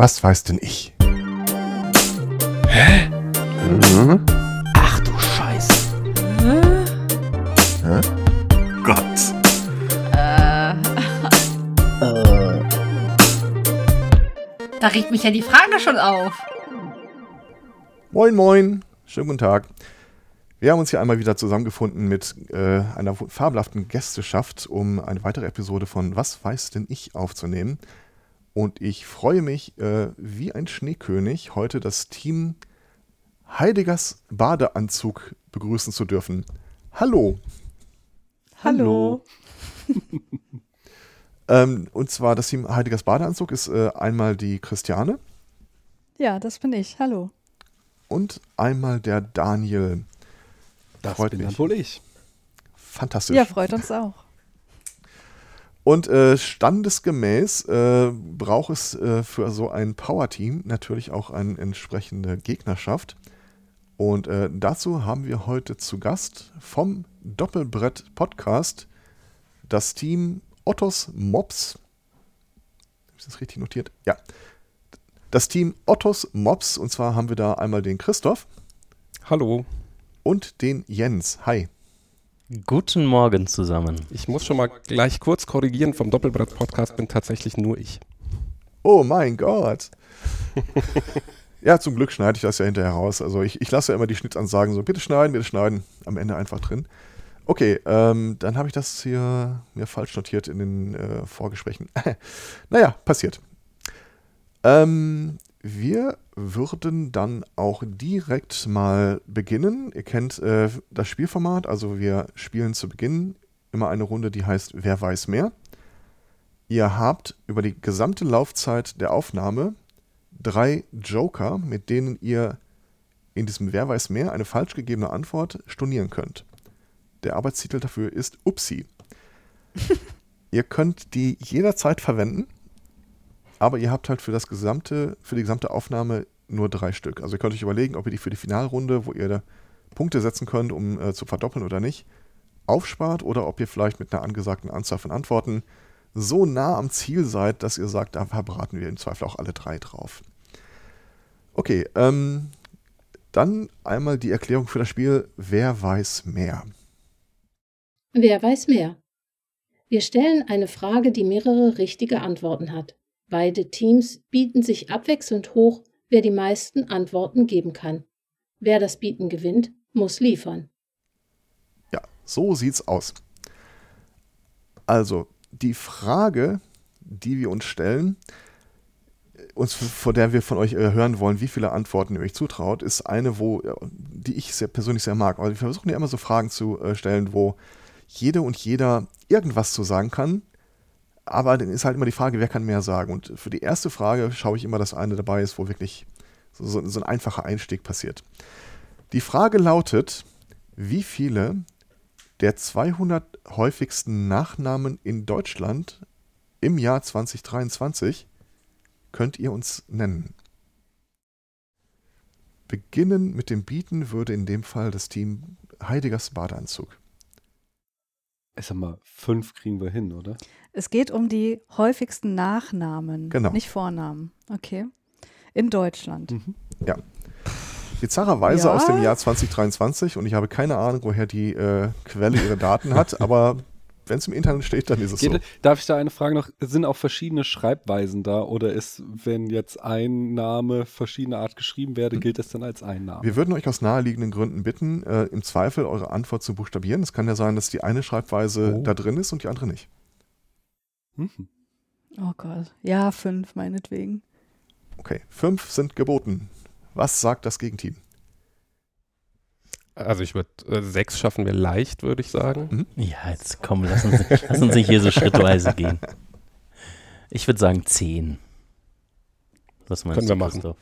Was weiß denn ich? Hä? Mhm. Ach du Scheiße. Hä? Gott. Äh. Da regt mich ja die Frage schon auf. Moin, moin. Schönen guten Tag. Wir haben uns hier einmal wieder zusammengefunden mit äh, einer fabelhaften Gästeschaft, um eine weitere Episode von Was weiß denn ich aufzunehmen. Und ich freue mich äh, wie ein Schneekönig, heute das Team Heidigers Badeanzug begrüßen zu dürfen. Hallo. Hallo. ähm, und zwar das Team Heidigers Badeanzug ist äh, einmal die Christiane. Ja, das bin ich. Hallo. Und einmal der Daniel. Das freut bin mich. dann wohl ich. Fantastisch. Ja, freut uns auch. Und äh, standesgemäß äh, braucht es äh, für so ein Power-Team natürlich auch eine entsprechende Gegnerschaft. Und äh, dazu haben wir heute zu Gast vom Doppelbrett Podcast das Team Ottos Mops. Habe ich das richtig notiert? Ja. Das Team Ottos Mops. Und zwar haben wir da einmal den Christoph. Hallo. Und den Jens. Hi. Guten Morgen zusammen. Ich muss schon mal gleich kurz korrigieren, vom Doppelbrett-Podcast bin tatsächlich nur ich. Oh mein Gott. ja, zum Glück schneide ich das ja hinterher raus. Also ich, ich lasse ja immer die Schnittansagen so, bitte schneiden, bitte schneiden. Am Ende einfach drin. Okay, ähm, dann habe ich das hier mir falsch notiert in den äh, Vorgesprächen. naja, passiert. Ähm, wir würden dann auch direkt mal beginnen. Ihr kennt äh, das Spielformat, also wir spielen zu Beginn immer eine Runde, die heißt Wer weiß mehr. Ihr habt über die gesamte Laufzeit der Aufnahme drei Joker, mit denen ihr in diesem Wer weiß mehr eine falsch gegebene Antwort stornieren könnt. Der Arbeitstitel dafür ist Upsi. ihr könnt die jederzeit verwenden aber ihr habt halt für das gesamte, für die gesamte Aufnahme nur drei Stück. Also ihr könnt euch überlegen, ob ihr die für die Finalrunde, wo ihr Punkte setzen könnt, um äh, zu verdoppeln oder nicht, aufspart oder ob ihr vielleicht mit einer angesagten Anzahl von Antworten so nah am Ziel seid, dass ihr sagt, da verbraten wir im Zweifel auch alle drei drauf. Okay, ähm, dann einmal die Erklärung für das Spiel Wer weiß mehr? Wer weiß mehr? Wir stellen eine Frage, die mehrere richtige Antworten hat. Beide Teams bieten sich abwechselnd hoch, wer die meisten Antworten geben kann. Wer das Bieten gewinnt, muss liefern. Ja, so sieht's aus. Also, die Frage, die wir uns stellen, uns, vor der wir von euch äh, hören wollen, wie viele Antworten ihr euch zutraut, ist eine, wo, die ich sehr persönlich sehr mag. Aber wir versuchen ja immer so Fragen zu äh, stellen, wo jede und jeder irgendwas zu sagen kann, aber dann ist halt immer die Frage, wer kann mehr sagen. Und für die erste Frage schaue ich immer, dass eine dabei ist, wo wirklich so, so ein einfacher Einstieg passiert. Die Frage lautet, wie viele der 200 häufigsten Nachnamen in Deutschland im Jahr 2023 könnt ihr uns nennen? Beginnen mit dem Bieten würde in dem Fall das Team Heidegers Badeanzug. Ich sag mal, fünf kriegen wir hin, oder? Es geht um die häufigsten Nachnamen, genau. nicht Vornamen. Okay. In Deutschland. Mhm. Ja. Bizarrerweise ja. aus dem Jahr 2023 und ich habe keine Ahnung, woher die äh, Quelle ihre Daten hat, aber wenn es im Internet steht, dann ist es Geht, so. Darf ich da eine Frage noch? Sind auch verschiedene Schreibweisen da oder ist, wenn jetzt ein Name verschiedene Art geschrieben werde, hm. gilt es dann als ein Name? Wir würden euch aus naheliegenden Gründen bitten, äh, im Zweifel eure Antwort zu buchstabieren. Es kann ja sein, dass die eine Schreibweise oh. da drin ist und die andere nicht. Mhm. Oh Gott. Ja, fünf meinetwegen. Okay, fünf sind geboten. Was sagt das Gegenteam? Also ich würde äh, sechs schaffen wir leicht, würde ich sagen. Mhm. Ja, jetzt komm, lass uns, lass uns nicht hier so schrittweise gehen. Ich würde sagen zehn. Was meinst Können du, wir machen. Christoph?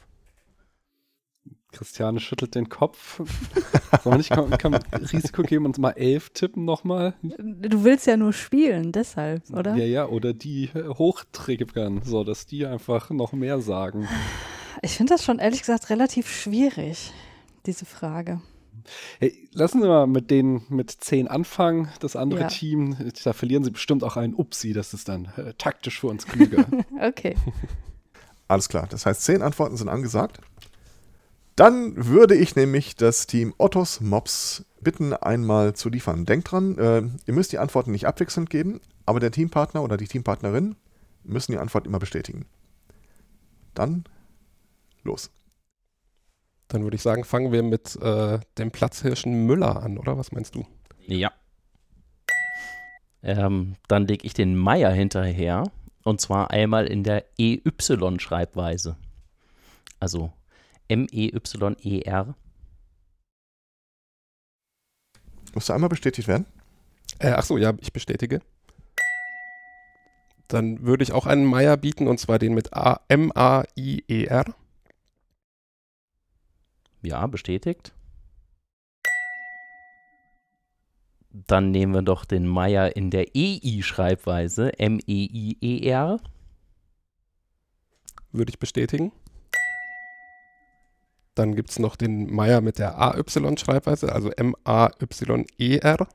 Christiane schüttelt den Kopf. Sollen wir nicht kann, kann Risiko geben und mal elf tippen nochmal? Du willst ja nur spielen, deshalb, oder? Ja, ja, oder die hochtriggern, so dass die einfach noch mehr sagen. Ich finde das schon ehrlich gesagt relativ schwierig, diese Frage. Hey, lassen Sie mal mit den mit zehn anfangen. Das andere ja. Team, da verlieren Sie bestimmt auch einen Upsi. Das ist dann äh, taktisch für uns klüger. okay. Alles klar. Das heißt, zehn Antworten sind angesagt. Dann würde ich nämlich das Team Ottos Mops bitten, einmal zu liefern. Denkt dran, äh, ihr müsst die Antworten nicht abwechselnd geben, aber der Teampartner oder die Teampartnerin müssen die Antwort immer bestätigen. Dann los. Dann würde ich sagen, fangen wir mit äh, dem Platzhirschen Müller an, oder? Was meinst du? Ja. Ähm, dann lege ich den Meier hinterher. Und zwar einmal in der EY-Schreibweise. Also M-E-Y-E-R. Muss einmal bestätigt werden? Äh, ach so, ja, ich bestätige. Dann würde ich auch einen Meier bieten und zwar den mit M-A-I-E-R. Ja, bestätigt. Dann nehmen wir doch den Meier in der EI-Schreibweise. M-E-I-E-R. Würde ich bestätigen. Dann gibt es noch den Meier mit der AY-Schreibweise, also M-A-Y-E-R.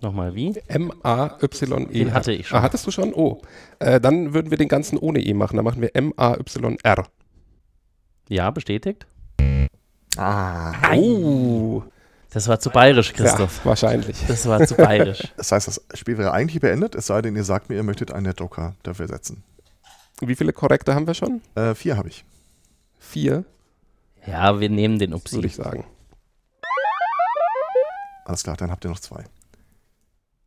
Nochmal wie? M-A-Y-E-R. Den hatte ich schon. Ah, hattest du schon? Oh. Äh, dann würden wir den ganzen ohne E machen. Dann machen wir M-A-Y-R. Ja, bestätigt. Ah. Oh. Das war zu bayerisch, Christoph. Ja, wahrscheinlich. Das war zu bayerisch. Das heißt, das Spiel wäre eigentlich beendet, es sei denn, ihr sagt mir, ihr möchtet einen Joker dafür setzen. Wie viele Korrekte haben wir schon? Äh, vier habe ich. Vier? Ja, wir nehmen den Upsi. Würde ich sagen. Alles klar, dann habt ihr noch zwei.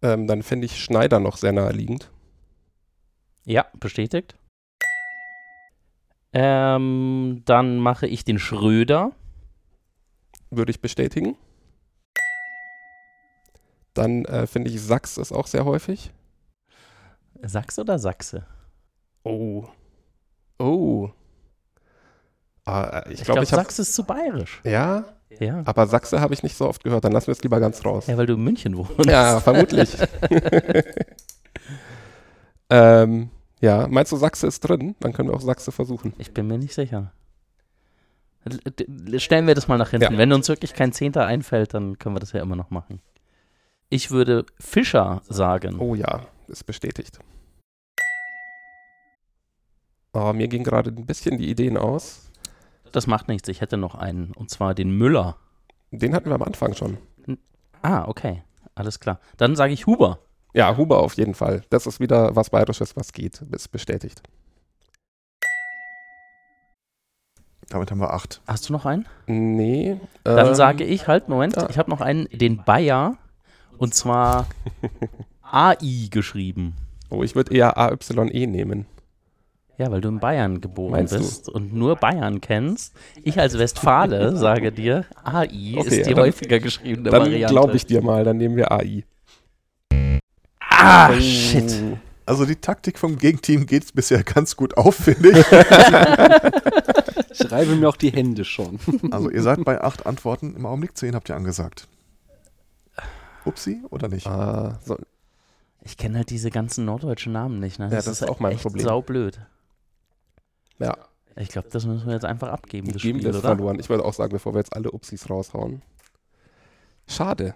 Ähm, dann finde ich Schneider noch sehr naheliegend. Ja, bestätigt. Ähm, dann mache ich den Schröder. Würde ich bestätigen. Dann äh, finde ich Sachs ist auch sehr häufig. Sachs oder Sachse? Oh. Oh. Ah, ich glaube, glaube, ich habe. Sachse ist zu bayerisch. Ja, Ja. aber Sachse habe ich nicht so oft gehört. Dann lassen wir es lieber ganz raus. Ja, weil du in München wohnst. Ja, vermutlich. ähm, ja, meinst du, Sachse ist drin? Dann können wir auch Sachse versuchen. Ich bin mir nicht sicher. Stellen wir das mal nach hinten. Ja. Wenn uns wirklich kein Zehnter einfällt, dann können wir das ja immer noch machen. Ich würde Fischer sagen. Oh ja, ist bestätigt. Oh, mir ging gerade ein bisschen die Ideen aus. Das macht nichts. Ich hätte noch einen. Und zwar den Müller. Den hatten wir am Anfang schon. Ah, okay. Alles klar. Dann sage ich Huber. Ja, Huber auf jeden Fall. Das ist wieder was Bayerisches, was geht. Ist bestätigt. Damit haben wir acht. Hast du noch einen? Nee. Dann ähm, sage ich, halt, Moment, ja. ich habe noch einen, den Bayer. Und zwar AI geschrieben. Oh, ich würde eher AYE nehmen. Ja, weil du in Bayern geboren Meinst du? bist und nur Bayern kennst. Ich als Westfale sage dir, AI Okay, ist die dann- häufiger geschriebene Dann Variante. glaube ich dir mal, dann nehmen wir AI. Ah, shit. Also die Taktik vom Gegenteam geht bisher ganz gut auf, finde ich. Ich reibe mir auch die Hände schon. Also ihr seid bei acht Antworten, im Augenblick zehn habt ihr angesagt. Upsi oder nicht? Ah, so, Ich kenne halt diese ganzen norddeutschen Namen nicht. Ne? das ist auch mein echt Problem. saublöd. Ja, Ich glaube, das müssen wir jetzt einfach abgeben, das geben Spiel, wir es oder? verloren. Ich würde auch sagen, bevor wir jetzt alle Upsis raushauen. Schade.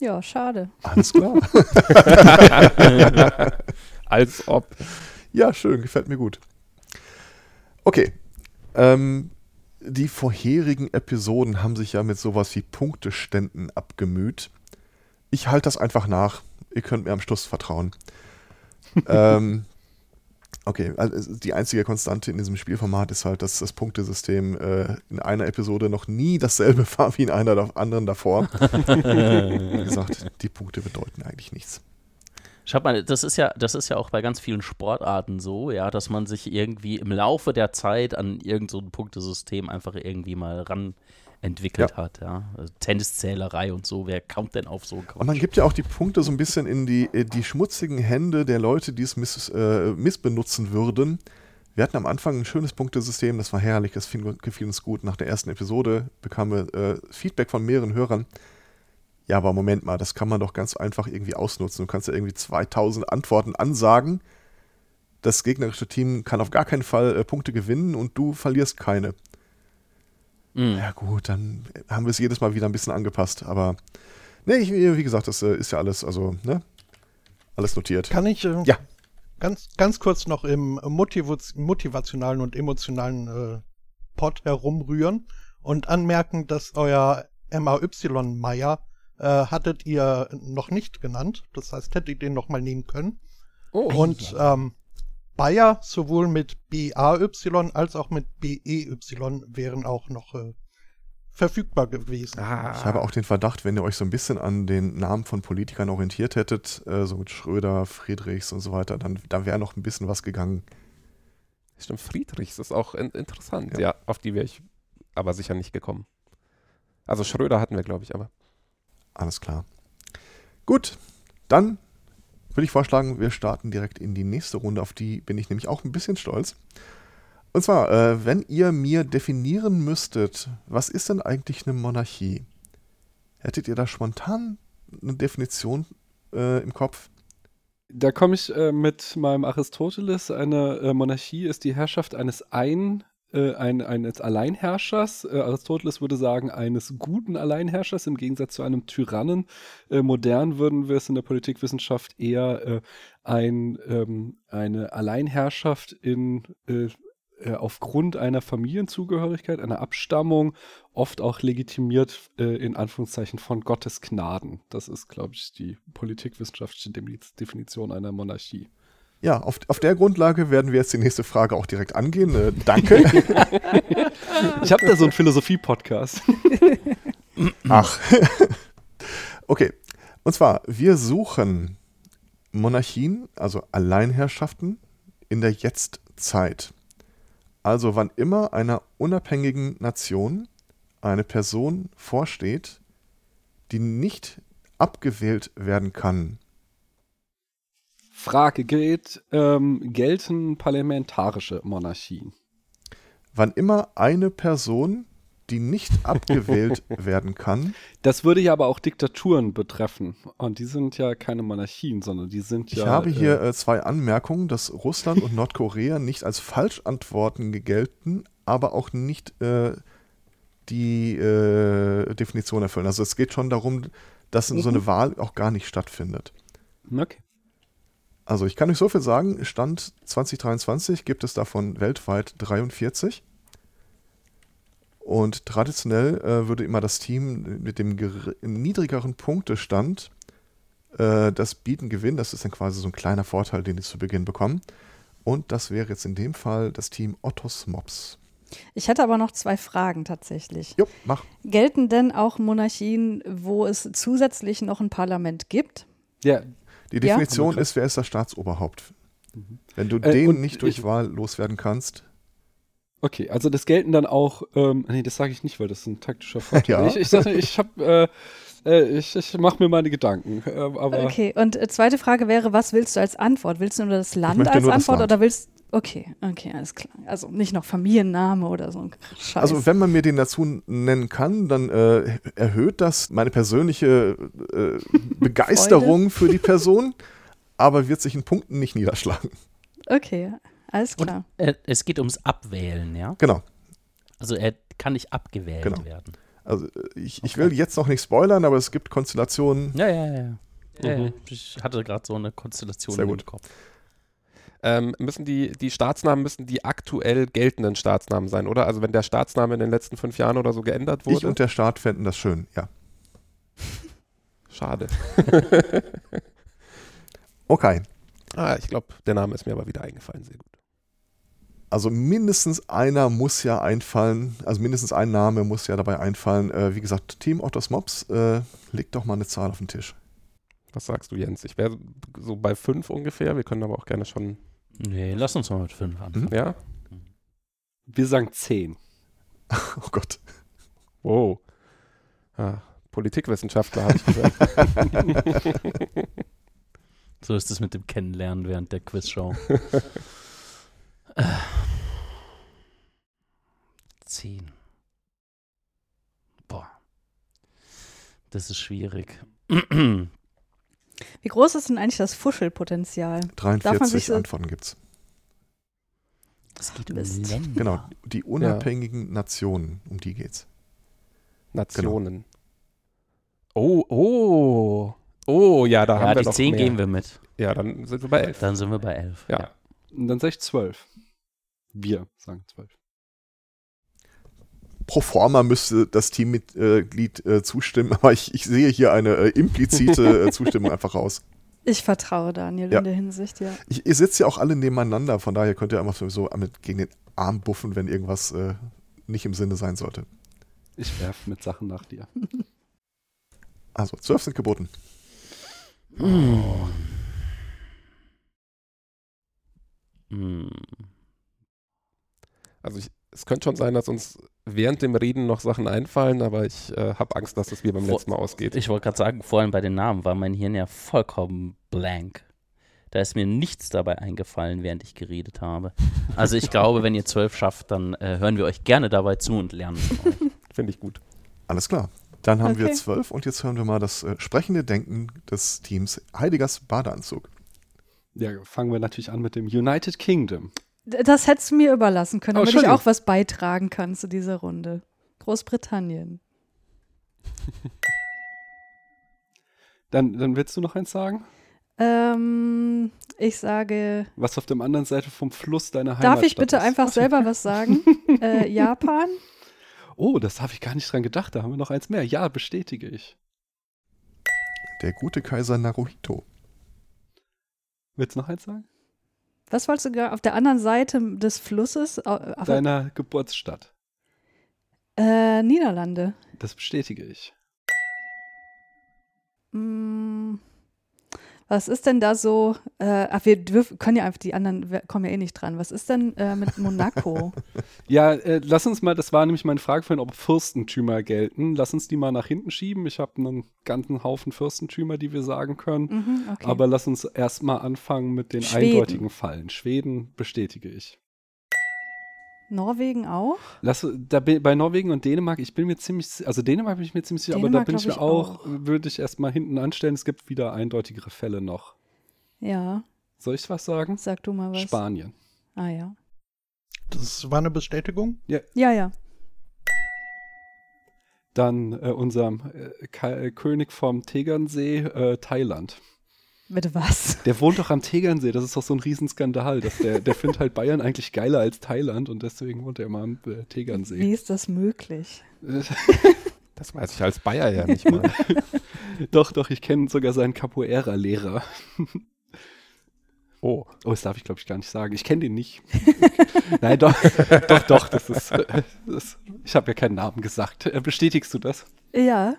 Ja, schade. Alles klar. Als ob. Ja, schön, gefällt mir gut. Okay. Ähm, die vorherigen Episoden haben sich ja mit sowas wie Punkteständen abgemüht. Ich halte das einfach nach. Ihr könnt mir am Schluss vertrauen. ähm, okay, also die einzige Konstante in diesem Spielformat ist halt, dass das Punktesystem äh, in einer Episode noch nie dasselbe war wie in einer der anderen davor. wie gesagt, die Punkte bedeuten eigentlich nichts. Schaut mal, das ist ja, das ist ja auch bei ganz vielen Sportarten so, ja, dass man sich irgendwie im Laufe der Zeit an irgendein so ein Punktesystem einfach irgendwie mal ran entwickelt Ja. hat, ja. Also Tenniszählerei und so, wer kommt denn auf so einen Und man gibt ja auch die Punkte so ein bisschen in die, äh, die schmutzigen Hände der Leute, die es miss, äh, missbenutzen würden. Wir hatten am Anfang ein schönes Punktesystem, das war herrlich, das fiel, gefiel uns gut. Nach der ersten Episode bekamen wir äh, Feedback von mehreren Hörern. Ja, aber Moment mal, das kann man doch ganz einfach irgendwie ausnutzen. Du kannst ja irgendwie 2000 Antworten ansagen. Das gegnerische Team kann auf gar keinen Fall äh, Punkte gewinnen und du verlierst keine. Mhm. Ja gut, dann haben wir es jedes Mal wieder ein bisschen angepasst. Aber nee, ich, wie gesagt, das äh, ist ja alles, also, ne? Alles notiert. Kann ich, äh, Ja. ganz, ganz kurz noch im motivationalen und emotionalen äh, Pot herumrühren und anmerken, dass euer MAY-Meier äh, hattet ihr noch nicht genannt. Das heißt, hättet ihr den noch mal nehmen können. Oh. Und ähm, Bayer sowohl mit BAY als auch mit BEY wären auch noch äh, verfügbar gewesen. Ah. Ich habe auch den Verdacht, wenn ihr euch so ein bisschen an den Namen von Politikern orientiert hättet, äh, so mit Schröder, Friedrichs und so weiter, dann, dann wäre noch ein bisschen was gegangen. Stimmt, Friedrichs ist auch in interessant. Ja. ja, auf die wäre ich aber sicher nicht gekommen. Also Schröder hatten wir, glaube ich, aber. Alles klar. Gut, dann würde ich vorschlagen, wir starten direkt in die nächste Runde, auf die bin ich nämlich auch ein bisschen stolz. Und zwar, äh, wenn ihr mir definieren müsstet, was ist denn eigentlich eine Monarchie? Hättet ihr da spontan eine Definition äh, im Kopf? Da komme ich äh, mit meinem Aristoteles. Eine äh, Monarchie ist die Herrschaft eines ein äh, ein, eines Alleinherrschers. Äh, Aristoteles würde sagen, eines guten Alleinherrschers im Gegensatz zu einem Tyrannen. Äh, modern würden wir es in der Politikwissenschaft eher äh, ein, ähm, eine Alleinherrschaft in äh, äh, aufgrund einer Familienzugehörigkeit, einer Abstammung, oft auch legitimiert in Anführungszeichen von Gottes Gnaden. Das ist, glaube ich, die politikwissenschaftliche Definition einer Monarchie. Ja, auf, auf der Grundlage werden wir jetzt die nächste Frage auch direkt angehen. Äh, danke. ich habe da so einen Philosophie-Podcast. Ach. okay. Und zwar, wir suchen Monarchien, also Alleinherrschaften, in der Jetztzeit. Also wann immer einer unabhängigen Nation eine Person vorsteht, die nicht abgewählt werden kann, Frage gilt, ähm, gelten parlamentarische Monarchien? Wann immer eine Person, die nicht abgewählt werden kann. Das würde ja aber auch Diktaturen betreffen. Und die sind ja keine Monarchien, sondern die sind ja. Ich habe hier äh, zwei Anmerkungen, dass Russland und Nordkorea nicht als Falschantworten gelten, aber auch nicht äh, die äh, Definition erfüllen. Also es geht schon darum, dass mhm. so eine Wahl auch gar nicht stattfindet. Okay. Also ich kann euch so viel sagen, Stand 2023 gibt es davon weltweit 43. Und traditionell äh, würde immer das Team mit dem niedrigeren Punktestand äh, das Bieten gewinnen. Das ist dann quasi so ein kleiner Vorteil, den die zu Beginn bekommen. Und das wäre jetzt in dem Fall das Team Ottos Mops. Ich hätte aber noch zwei Fragen tatsächlich. Jo, mach. Gelten denn auch Monarchien, wo es zusätzlich noch ein Parlament gibt? Ja, die Definition ja? ist, wer ist das Staatsoberhaupt? Mhm. Wenn du äh, den nicht durch ich, Wahl loswerden kannst. Okay, also das gelten dann auch, ähm, nee, das sage ich nicht, weil das ist ein taktischer Vorteil. ja. Ich, ich, ich habe äh, äh, ich, ich mache mir meine Gedanken. Äh, aber okay, und äh, zweite Frage wäre, was willst du als Antwort? Willst du nur das Land als Antwort Land. oder willst Okay, okay, alles klar. Also nicht noch Familienname oder so ein Scheiß. Also wenn man mir den dazu nennen kann, dann äh, erhöht das meine persönliche äh, Begeisterung für die Person, aber wird sich in Punkten nicht niederschlagen. Okay, alles klar. Und, äh, es geht ums Abwählen, ja? Genau. Also er kann nicht abgewählt genau. werden. Also äh, ich, okay. ich will jetzt noch nicht spoilern, aber es gibt Konstellationen. Ja, ja, ja. Mhm. ja ich hatte gerade so eine Konstellation Sehr gut. im Kopf ähm, müssen die, die Staatsnamen müssen die aktuell geltenden Staatsnamen sein, oder? Also wenn der Staatsname in den letzten fünf Jahren oder so geändert wurde. Ich und der Staat fänden das schön, ja. Schade. okay. Ah, ich glaube, der Name ist mir aber wieder eingefallen, sehr gut. Also mindestens einer muss ja einfallen, also mindestens ein Name muss ja dabei einfallen. Äh, wie gesagt, Team Ottos Mops, äh, leg doch mal eine Zahl auf den Tisch. Was sagst du, Jens? Ich wäre so bei fünf ungefähr. Wir können aber auch gerne schon Nee, lass uns mal mit fünf anfangen. Mhm. Ja? Wir sagen zehn. oh Gott. Wow. Ah, Politikwissenschaftler, habe ich gehört. so ist es mit dem Kennenlernen während der Quizshow. Zehn. Boah. Das ist schwierig. Wie groß ist denn eigentlich das Fuschelpotenzial? 43 so Antworten gibt's. Es geht um Länder. Genau, die unabhängigen ja. Nationen, um die geht's. Nationen. Genau. Oh, oh. Oh, ja, da ja, haben wir die 10 gehen wir mit. Ja, dann sind wir bei 11. Dann sind wir bei 11. Ja. ja. Und dann sage ich 12. Wir sagen 12. Pro forma müsste das Teammitglied äh, zustimmen, aber ich, ich sehe hier eine äh, implizite äh, Zustimmung einfach raus. Ich vertraue Daniel Ja. in der Hinsicht, ja. Ich, ihr sitzt ja auch alle nebeneinander, von daher könnt ihr einfach so mit gegen den Arm buffen, wenn irgendwas äh, nicht im Sinne sein sollte. Ich werfe mit Sachen nach dir. Also, zwölf sind geboten. Hm. Also ich, es könnte schon sein, dass uns während dem Reden noch Sachen einfallen, aber ich äh, habe Angst, dass es wie beim Vor- letzten Mal ausgeht. Ich wollte gerade sagen, vorhin bei den Namen war mein Hirn ja vollkommen blank. Da ist mir nichts dabei eingefallen, während ich geredet habe. Also ich glaube, wenn ihr zwölf schafft, dann äh, hören wir euch gerne dabei zu und lernen von euch. Finde ich gut. Alles klar. Dann haben wir Okay. zwölf und jetzt hören wir mal das äh, sprechende Denken des Teams Heiligers Badeanzug. Ja, fangen wir natürlich an mit dem United Kingdom. Das hättest du mir überlassen können, Oh, damit ich auch was beitragen kann zu dieser Runde. Großbritannien. Dann, dann willst du noch eins sagen? Ähm, ich sage, Was auf der anderen Seite vom Fluss deiner Heimat darf ich bitte einfach selber was sagen? äh, Japan? Oh, das habe ich gar nicht dran gedacht. Da haben wir noch eins mehr. Ja, bestätige ich. Der gute Kaiser Naruhito. Willst du noch eins sagen? Was wolltest du auf der anderen Seite des Flusses? Auf, Deiner Geburtsstadt. äh, Niederlande. Das bestätige ich. Mm, was ist denn da so? Äh, ach, wir dürfen, können ja einfach, die anderen kommen ja eh nicht dran. Was ist denn äh, mit Monaco? Ja, äh, lass uns mal, das war nämlich meine Frage vorhin, ob Fürstentümer gelten. Lass uns die mal nach hinten schieben. Ich habe einen ganzen Haufen Fürstentümer, die wir sagen können. mhm, okay. Aber lass uns erstmal anfangen mit den Schweden. eindeutigen Fallen. Schweden bestätige ich. Norwegen auch? Lass, da bei Norwegen und Dänemark, ich bin mir ziemlich, also Dänemark bin ich mir ziemlich sicher, aber da bin ich mir ich auch, auch. würde ich erstmal hinten anstellen. Es gibt wieder eindeutigere Fälle noch. Ja, Soll ich was sagen? sag du mal was. Spanien. Ah ja. Das war eine Bestätigung. Ja, ja. Dann äh, unserem äh, äh, König vom Tegernsee, äh, Thailand. Bitte was? Der wohnt doch am Tegernsee, das ist doch so ein Riesenskandal. Dass der der findet halt Bayern eigentlich geiler als Thailand und deswegen wohnt er immer am äh, Wie Tegernsee. ist das möglich? Das weiß ich als Bayer ja nicht mal. doch, doch, ich kenne sogar seinen Capoeira-Lehrer. Oh, Oh, das darf ich, glaube ich, gar nicht sagen. Ich kenne den nicht. Nein, doch, doch, doch, das ist, das, ich habe ja keinen Namen gesagt. Äh, Bestätigst du das? Ja.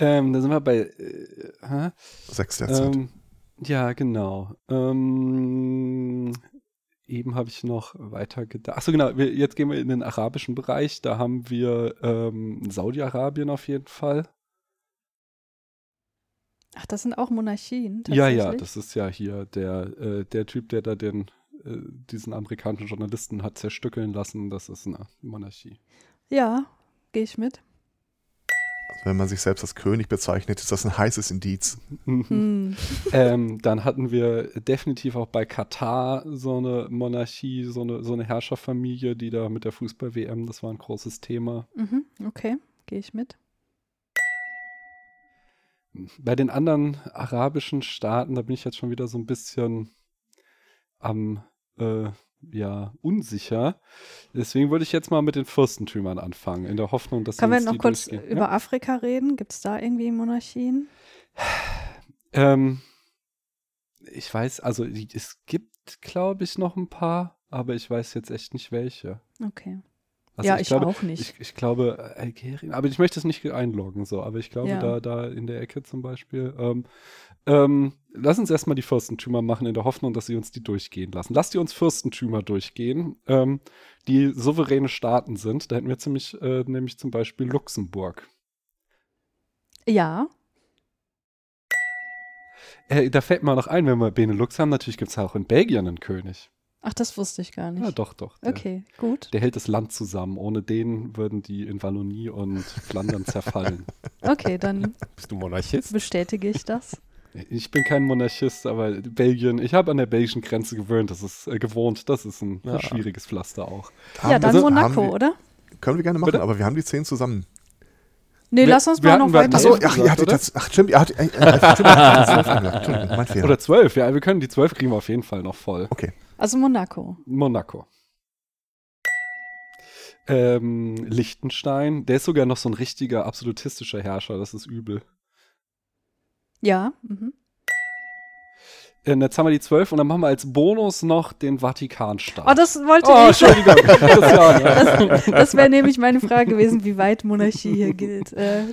Ähm, da sind wir bei, äh? Sechs derzeit. Ähm, ja, genau. Ähm, eben habe ich noch weiter gedacht. Achso, genau. Wir, jetzt gehen wir in den arabischen Bereich. Da haben wir ähm, Saudi-Arabien auf jeden Fall. Ach, das sind auch Monarchien. Ja, ja, das ist ja hier der, äh, der Typ, der da den, äh, diesen amerikanischen Journalisten hat zerstückeln lassen. Das ist eine Monarchie. Ja, gehe ich mit. Wenn man sich selbst als König bezeichnet, ist das ein heißes Indiz. Hm. ähm, dann hatten wir definitiv auch bei Katar so eine Monarchie, so eine, so eine Herrscherfamilie, die da mit der Fußball-WM, das war ein großes Thema. Mhm, okay, gehe ich mit. Bei den anderen arabischen Staaten, da bin ich jetzt schon wieder so ein bisschen am, äh, ja, unsicher. Deswegen würde ich jetzt mal mit den Fürstentümern anfangen, in der Hoffnung, dass Können wir noch kurz durchgehen. über Afrika reden? Gibt es da irgendwie Monarchien? Ähm, ich weiß, also es gibt, glaube ich, noch ein paar, aber ich weiß jetzt echt nicht welche. Okay. Also ja, ich, glaube, auch nicht. Ich, ich glaube, äh, Algerien, aber ich möchte es nicht einloggen, so, aber ich glaube, Ja. da, da in der Ecke zum Beispiel. Ähm, ähm, lass uns erstmal die Fürstentümer machen, in der Hoffnung, dass sie uns die durchgehen lassen. Lasst ihr uns Fürstentümer durchgehen, ähm, die souveräne Staaten sind. Da hätten wir ziemlich, äh, nämlich zum Beispiel Luxemburg. ja, Äh, da fällt mir noch ein, wenn wir Benelux haben, natürlich gibt es auch in Belgien einen König. ach, das wusste ich gar nicht. Ja, doch, doch. Der, Okay, gut. der hält das Land zusammen. Ohne den würden die in Wallonie und Flandern zerfallen. Okay, dann bist du Monarchist? bestätige ich das. Ich bin kein Monarchist, aber Belgien, ich habe an der belgischen Grenze gewöhnt, das ist äh, gewohnt, das ist ein Ja. schwieriges Pflaster auch. ja, dann wir- Monaco, wir, oder? Können wir gerne machen, Bitte? aber wir haben die zehn zusammen. Nee, Wir- lass uns mal hatten noch weiter. Achso, ach, ihr hattet das. Ach, stimmt, ihr hattet. Äh, äh, mein Fehler. Oder zwölf, ja, wir können die zwölf kriegen wir auf jeden Fall noch voll. Okay. Also Monaco. Monaco. Ähm, Liechtenstein, der ist sogar noch so ein richtiger absolutistischer Herrscher, das ist übel. Ja. Mhm. Äh, jetzt haben wir die zwölf und dann machen wir als Bonus noch den Vatikanstaat. Oh, das wollte Oh, ich. Entschuldigung. Ja. Das, das wäre nämlich meine Frage gewesen, wie weit Monarchie hier gilt. Äh,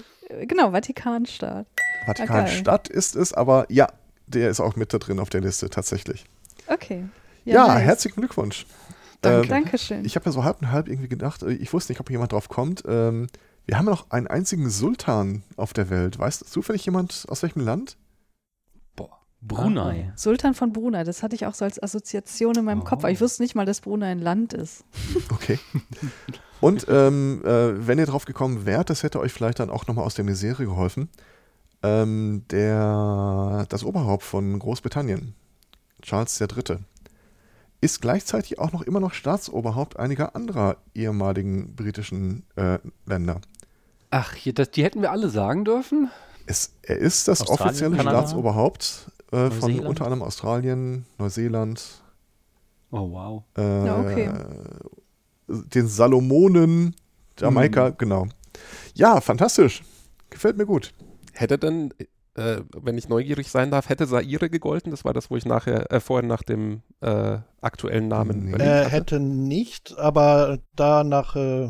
genau, Vatikanstaat. Vatikanstadt ist es, aber ja, der ist auch mit da drin auf der Liste, tatsächlich. Okay. Ja, nice. herzlichen Glückwunsch. Danke. Ähm, Dankeschön. Ich habe ja so halb und halb irgendwie gedacht, äh, ich wusste nicht, ob jemand drauf kommt. Ähm, wir haben ja noch einen einzigen Sultan auf der Welt. Weißt du zufällig jemand aus welchem Land? Boah. Brunei. Sultan von Brunei, das hatte ich auch so als Assoziation in meinem Kopf. Aber ich wusste nicht mal, dass Brunei ein Land ist. Okay. Und ähm, äh, wenn ihr drauf gekommen wärt, das hätte euch vielleicht dann auch nochmal aus der Misere geholfen. Ähm, der, das Oberhaupt von Großbritannien, Charles III., ist gleichzeitig auch noch immer noch Staatsoberhaupt einiger anderer ehemaligen britischen äh, Länder. Ach, hier, das, die hätten wir alle sagen dürfen? Es, er ist das Australien, offizielle Kanada, Staatsoberhaupt äh, von unter anderem Australien, Neuseeland, Oh, wow. äh, Ja, okay. den Salomonen, Jamaika, genau. Ja, fantastisch. Gefällt mir gut. Hätte denn, äh, wenn ich neugierig sein darf, hätte Saire gegolten? Das war das, wo ich nachher, äh, vorhin nach dem äh, aktuellen Namen Nee. Äh, hätte nicht, aber da nach äh,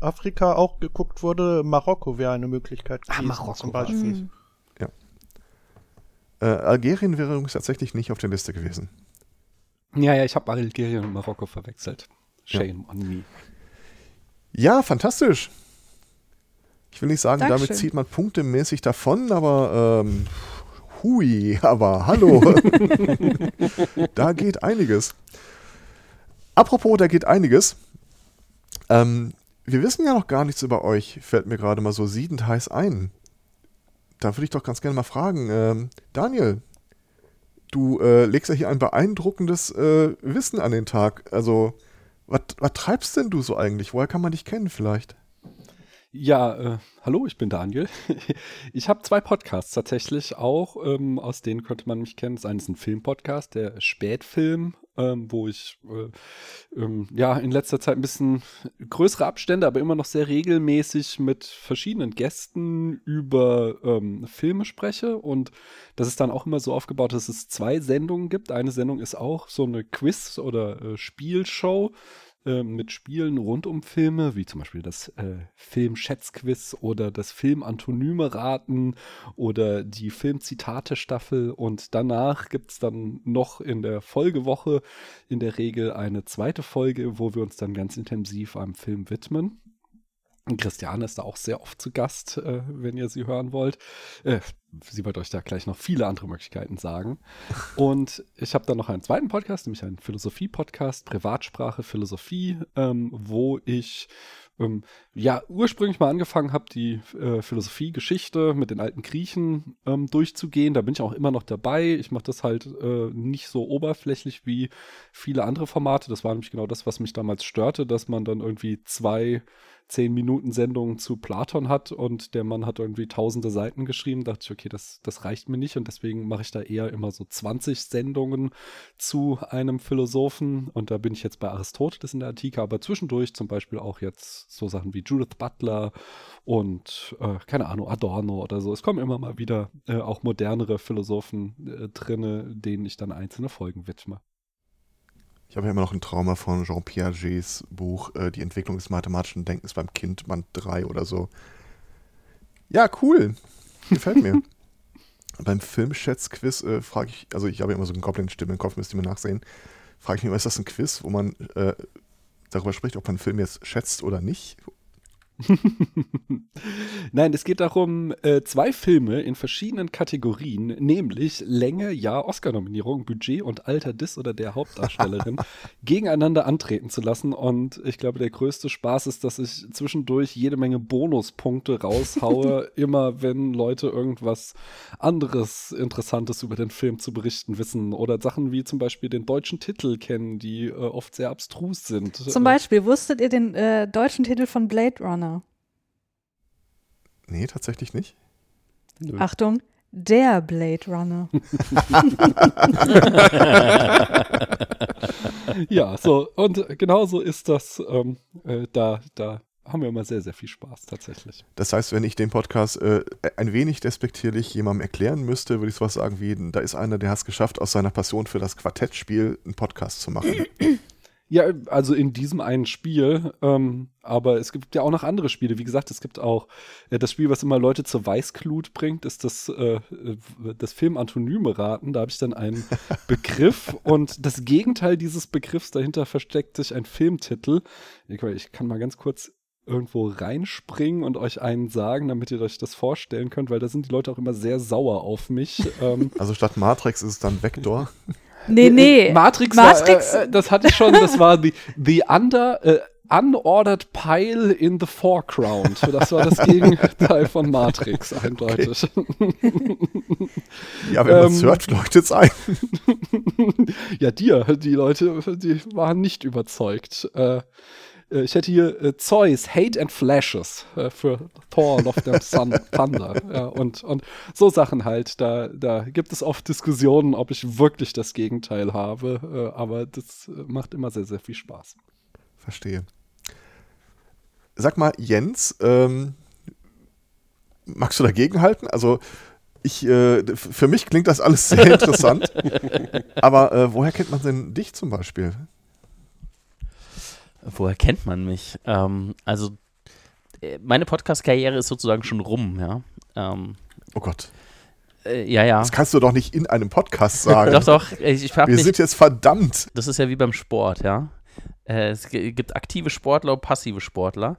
Afrika auch geguckt wurde, Marokko wäre eine Möglichkeit Ah, gewesen, Marokko zum. Beispiel. Hm. Äh, Algerien wäre übrigens tatsächlich nicht auf der Liste gewesen. Ja, ja, ich habe Algerien und Marokko verwechselt. Shame on me. Ja, fantastisch. Ich will nicht sagen, Dankeschön. damit zieht man punktemäßig davon, aber ähm, hui, aber hallo. da geht einiges. Apropos, da geht einiges. Ähm, wir wissen ja noch gar nichts über euch, fällt mir gerade mal so siedend heiß ein. Da würde ich doch ganz gerne mal fragen, ähm, Daniel, du äh, legst ja hier ein beeindruckendes äh, Wissen an den Tag. Also, was was treibst denn du so eigentlich? Woher kann man dich kennen vielleicht? Ja, äh, hallo, ich bin Daniel. Ich habe zwei Podcasts tatsächlich auch, ähm, aus denen könnte man mich kennen. Das eine ist ein Filmpodcast, der Spätfilm, ähm, wo ich äh, ähm, ja in letzter Zeit ein bisschen größere Abstände, aber immer noch sehr regelmäßig mit verschiedenen Gästen über ähm, Filme spreche. Und das ist dann auch immer so aufgebaut, dass es zwei Sendungen gibt. Eine Sendung ist auch so eine Quiz- oder äh, Spielshow äh, mit Spielen rund um Filme, wie zum Beispiel das äh, Film-Schätzquiz oder das Film-Antonyme-Raten oder die Film-Zitate-Staffel. Und danach gibt es dann noch in der Folgewoche in der Regel eine zweite Folge, wo wir uns dann ganz intensiv einem Film widmen. Christiane ist da auch sehr oft zu Gast, äh, wenn ihr sie hören wollt. Äh, sie wird euch da gleich noch viele andere Möglichkeiten sagen. Und ich habe dann noch einen zweiten Podcast, nämlich einen Philosophie-Podcast, Privatsprache, Philosophie, ähm, wo ich ähm, ja ursprünglich mal angefangen habe, die äh, Philosophie-Geschichte mit den alten Griechen ähm, durchzugehen. Da bin ich auch immer noch dabei. Ich mache das halt äh, nicht so oberflächlich wie viele andere Formate. Das war nämlich genau das, was mich damals störte, dass man dann irgendwie zwei zehn Minuten Sendungen zu Platon hat und der Mann hat irgendwie tausende Seiten geschrieben, dachte ich, okay, das, das reicht mir nicht und deswegen mache ich da eher immer so 20 Sendungen zu einem Philosophen und da bin ich jetzt bei Aristoteles in der Antike, aber zwischendurch zum Beispiel auch jetzt so Sachen wie Judith Butler und äh, keine Ahnung, Adorno oder so. Es kommen immer mal wieder äh, auch modernere Philosophen äh, drinne, denen ich dann einzelne Folgen widme. Ich habe ja immer noch ein Trauma von Jean Piagets Buch äh, Die Entwicklung des mathematischen Denkens beim Kind, Band 3 oder so. Ja, cool. Gefällt mir. beim Filmschätzquiz äh, frage ich, also ich habe ja immer so eine Goblin-Stimme im Kopf, müsst ihr mir nachsehen. Frage ich mich immer, ist das ein Quiz, wo man äh, darüber spricht, ob man einen Film jetzt schätzt oder nicht? Nein, es geht darum, äh, zwei Filme in verschiedenen Kategorien, nämlich Länge, ja, Oscar-Nominierung, Budget und Alter des oder der Hauptdarstellerin, gegeneinander antreten zu lassen. Und ich glaube, der größte Spaß ist, dass ich zwischendurch jede Menge Bonuspunkte raushaue, immer wenn Leute irgendwas anderes Interessantes über den Film zu berichten wissen oder Sachen wie zum Beispiel den deutschen Titel kennen, die äh, oft sehr abstrus sind. Zum Beispiel, wusstet ihr den äh, deutschen Titel von Blade Runner? Nee, tatsächlich nicht. Achtung, der Blade Runner. ja, so, und genauso ist das, ähm, äh, da, da haben wir immer sehr, sehr viel Spaß tatsächlich. Das heißt, wenn ich den Podcast äh, ein wenig despektierlich jemandem erklären müsste, würde ich sowas sagen wie, da ist einer, der hat es geschafft, aus seiner Passion für das Quartettspiel einen Podcast zu machen. Ja, also in diesem einen Spiel, ähm, aber es gibt ja auch noch andere Spiele. Wie gesagt, es gibt auch äh, das Spiel, was immer Leute zur Weißglut bringt, ist das, äh, das Film Antonyme raten. Da habe ich dann einen Begriff und das Gegenteil dieses Begriffs, dahinter versteckt sich ein Filmtitel. Ich, ich kann mal ganz kurz irgendwo reinspringen und euch einen sagen, damit ihr euch das vorstellen könnt, weil da sind die Leute auch immer sehr sauer auf mich. Ähm, Also statt Matrix ist es dann Vector. Nee, nee. Matrix, Matrix- War, äh, äh, das hatte ich schon, das war the, the under, äh, unordered pile in the foreground. Das war das Gegenteil von Matrix, eindeutig. Ja, wenn man es Ähm. hört, leuchtet es ein. ja, dir, die Leute, die waren nicht überzeugt. Äh, äh, ich hätte hier äh, Zeus, Hate and Flashes äh, für Thor, Love Them Sun, Thunder. Ja, und, und so Sachen halt. Da, da gibt es oft Diskussionen, ob ich wirklich das Gegenteil habe. Äh, aber das äh, macht immer sehr, sehr viel Spaß. Verstehe. Sag mal, Jens, ähm, magst du dagegen halten? Also, ich, äh, für mich klingt das alles sehr interessant. aber äh, woher kennt man denn dich zum Beispiel? Woher kennt man mich? Ähm, also, äh, meine Podcast-Karriere ist sozusagen schon rum, ja. Ähm, Oh Gott, äh, ja, ja. das kannst du doch nicht in einem Podcast sagen. Doch, doch. Ich, ich Wir mich, sind jetzt verdammt. das ist ja wie beim Sport, ja. Äh, es gi- gibt aktive Sportler und passive Sportler.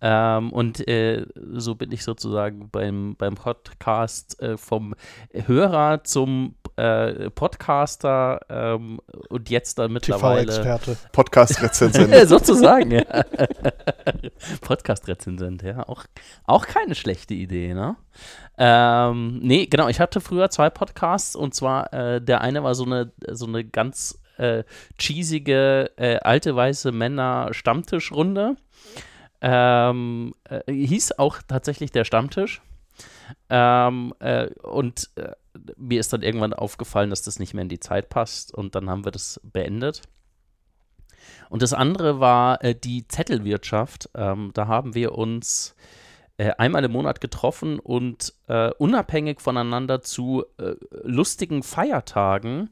Ähm, und äh, so bin ich sozusagen beim, beim Podcast äh, vom Hörer zum äh, Podcaster ähm, und jetzt dann mittlerweile. TV-Experte. Podcast-Rezensent. Sozusagen, ja. Podcast-Rezensent, ja. Auch, auch keine schlechte Idee, ne? Ähm, nee, genau, ich hatte früher zwei Podcasts und zwar äh, der eine war so eine, so eine ganz äh, cheesige äh, alte weiße Männer Stammtischrunde. Ähm, äh, hieß auch tatsächlich der Stammtisch. Ähm, äh, und äh, mir ist dann irgendwann aufgefallen, dass das nicht mehr in die Zeit passt und dann haben wir das beendet. Und das andere war äh, die Zettelwirtschaft. Ähm, da haben wir uns äh, einmal im Monat getroffen und äh, unabhängig voneinander zu äh, lustigen Feiertagen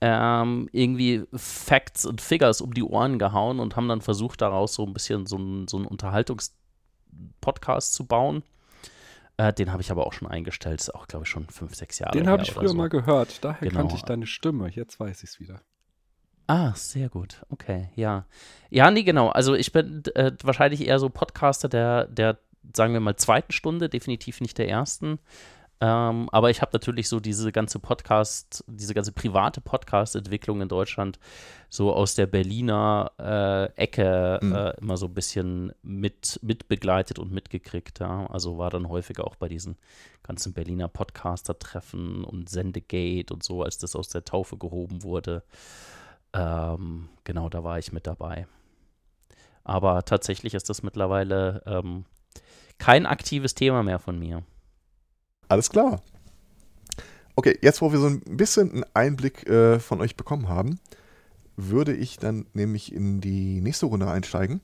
ähm, irgendwie Facts und Figures um die Ohren gehauen und haben dann versucht, daraus so ein bisschen so einen so einen Unterhaltungspodcast zu bauen. Äh, den habe ich aber auch schon eingestellt. Ist auch, glaube ich, schon fünf, sechs Jahre Den habe ich früher so. mal gehört. Daher Genau. kannte ich deine Stimme. Jetzt weiß ich es wieder. Ah, sehr gut. Okay, ja. Ja, nee, genau. Also ich bin äh, wahrscheinlich eher so Podcaster der, der, sagen wir mal, zweiten Stunde, definitiv nicht der ersten. Ähm, aber ich habe natürlich so diese ganze Podcast, diese ganze private Podcast-Entwicklung in Deutschland so aus der Berliner äh, Ecke Mhm. äh, immer so ein bisschen mit, mit begleitet und mitgekriegt. Ja. Also war dann häufiger auch bei diesen ganzen Berliner Podcaster-Treffen und Sendegate und so, als das aus der Taufe gehoben wurde. Ähm, genau, da war ich mit dabei. Aber tatsächlich ist das mittlerweile ähm, kein aktives Thema mehr von mir. Alles klar. Okay, jetzt wo wir so ein bisschen einen Einblick äh, von euch bekommen haben, würde ich dann nämlich in die nächste Runde einsteigen.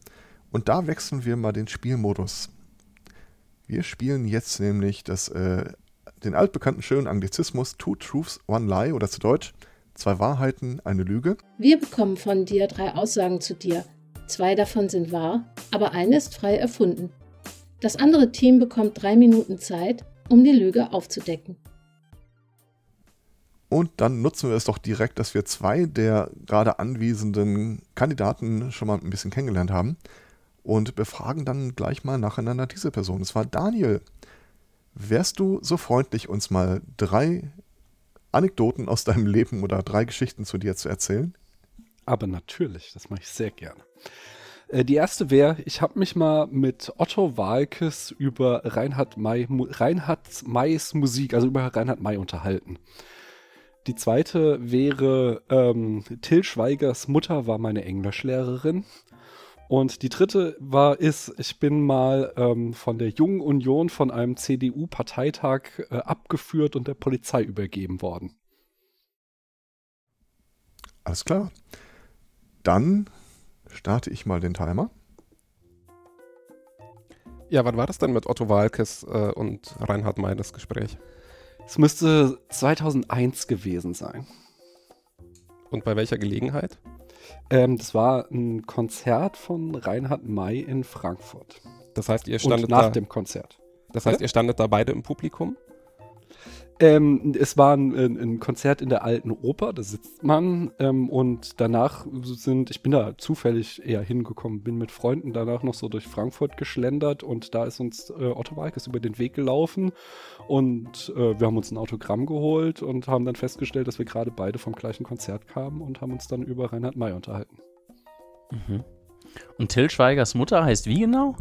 Und da wechseln wir mal den Spielmodus. Wir spielen jetzt nämlich das, äh, den altbekannten schönen Anglizismus Two Truths, One Lie oder zu Deutsch Zwei Wahrheiten, eine Lüge. Wir bekommen von dir drei Aussagen zu dir. Zwei davon sind wahr, aber eine ist frei erfunden. Das andere Team bekommt drei Minuten Zeit, um die Lüge aufzudecken. Und dann nutzen wir es doch direkt, dass wir zwei der gerade anwesenden Kandidaten schon mal ein bisschen kennengelernt haben und befragen dann gleich mal nacheinander diese Person. Es war Daniel. Wärst du so freundlich, uns mal drei Anekdoten aus deinem Leben oder drei Geschichten zu dir zu erzählen? Aber natürlich, das mache ich sehr gerne. Äh, Die erste wäre, ich habe mich mal mit Otto Walkes über Reinhard, May, Reinhard Mays Musik, also über Reinhard May unterhalten. Die zweite wäre, ähm, Till Schweigers Mutter war meine Englischlehrerin. Und die dritte war, ist, ich bin mal ähm, von der Jungen Union von einem CDU-Parteitag äh, abgeführt und der Polizei übergeben worden. Alles klar. Dann starte ich mal den Timer. Ja, wann war das denn mit Otto Walkes äh, und Reinhard May das Gespräch? Es müsste 2001 gewesen sein. Und bei welcher Gelegenheit? Ähm, das war ein Konzert von Reinhard May in Frankfurt. Das heißt, ihr Und standet nach da, dem Konzert. das heißt, ihr standet da beide im Publikum? Ähm, es war ein, ein, Konzert in der alten Oper, da sitzt man ähm, und danach sind, ich bin da zufällig eher hingekommen, bin mit Freunden danach noch so durch Frankfurt geschlendert und da ist uns äh, Otto Walkes über den Weg gelaufen und äh, wir haben uns ein Autogramm geholt und haben dann festgestellt, dass wir gerade beide vom gleichen Konzert kamen und haben uns dann über Reinhard May unterhalten. Mhm. Und Till Schweigers Mutter heißt wie genau?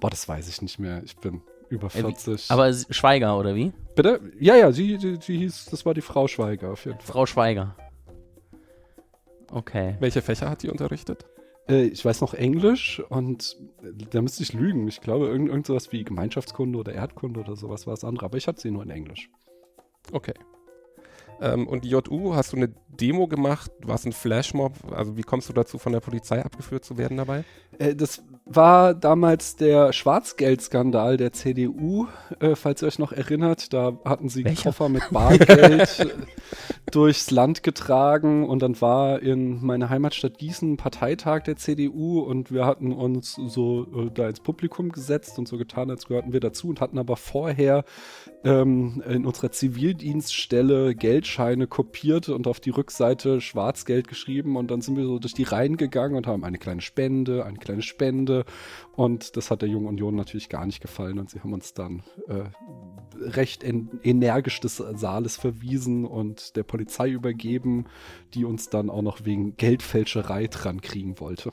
Boah, das weiß ich nicht mehr, ich bin über Äh, wie- 40. Aber Schweiger, oder wie? Bitte? Ja, ja, sie, sie, sie hieß, das war die Frau Schweiger auf jeden Fall. Frau Schweiger. Okay. Welche Fächer hat die unterrichtet? Äh, ich weiß noch Englisch und äh, da müsste ich lügen. Ich glaube, irgend, irgend sowas wie Gemeinschaftskunde oder Erdkunde oder sowas war das andere. Aber ich hatte sie nur in Englisch. Okay. Ähm, und die JU, hast du eine Demo gemacht? War es ein Flashmob? Also wie kommst du dazu, von der Polizei abgeführt zu werden dabei? Äh, das war damals der Schwarzgeldskandal der CDU, äh, falls ihr euch noch erinnert. Da hatten sie Welcher? Koffer mit Bargeld durchs Land getragen und dann war in meiner Heimatstadt Gießen Parteitag der CDU und wir hatten uns so äh, da ins Publikum gesetzt und so getan, als gehörten wir dazu und hatten aber vorher ähm, in unserer Zivildienststelle Geldscheine kopiert und auf die Rückseite Schwarzgeld geschrieben und dann sind wir so durch die Reihen gegangen und haben eine kleine Spende, eine kleine Spende und das hat der Jungen Union natürlich gar nicht gefallen und sie haben uns dann äh, recht en energisch des Saales verwiesen und der Polizei übergeben, die uns dann auch noch wegen Geldfälscherei dran kriegen wollte.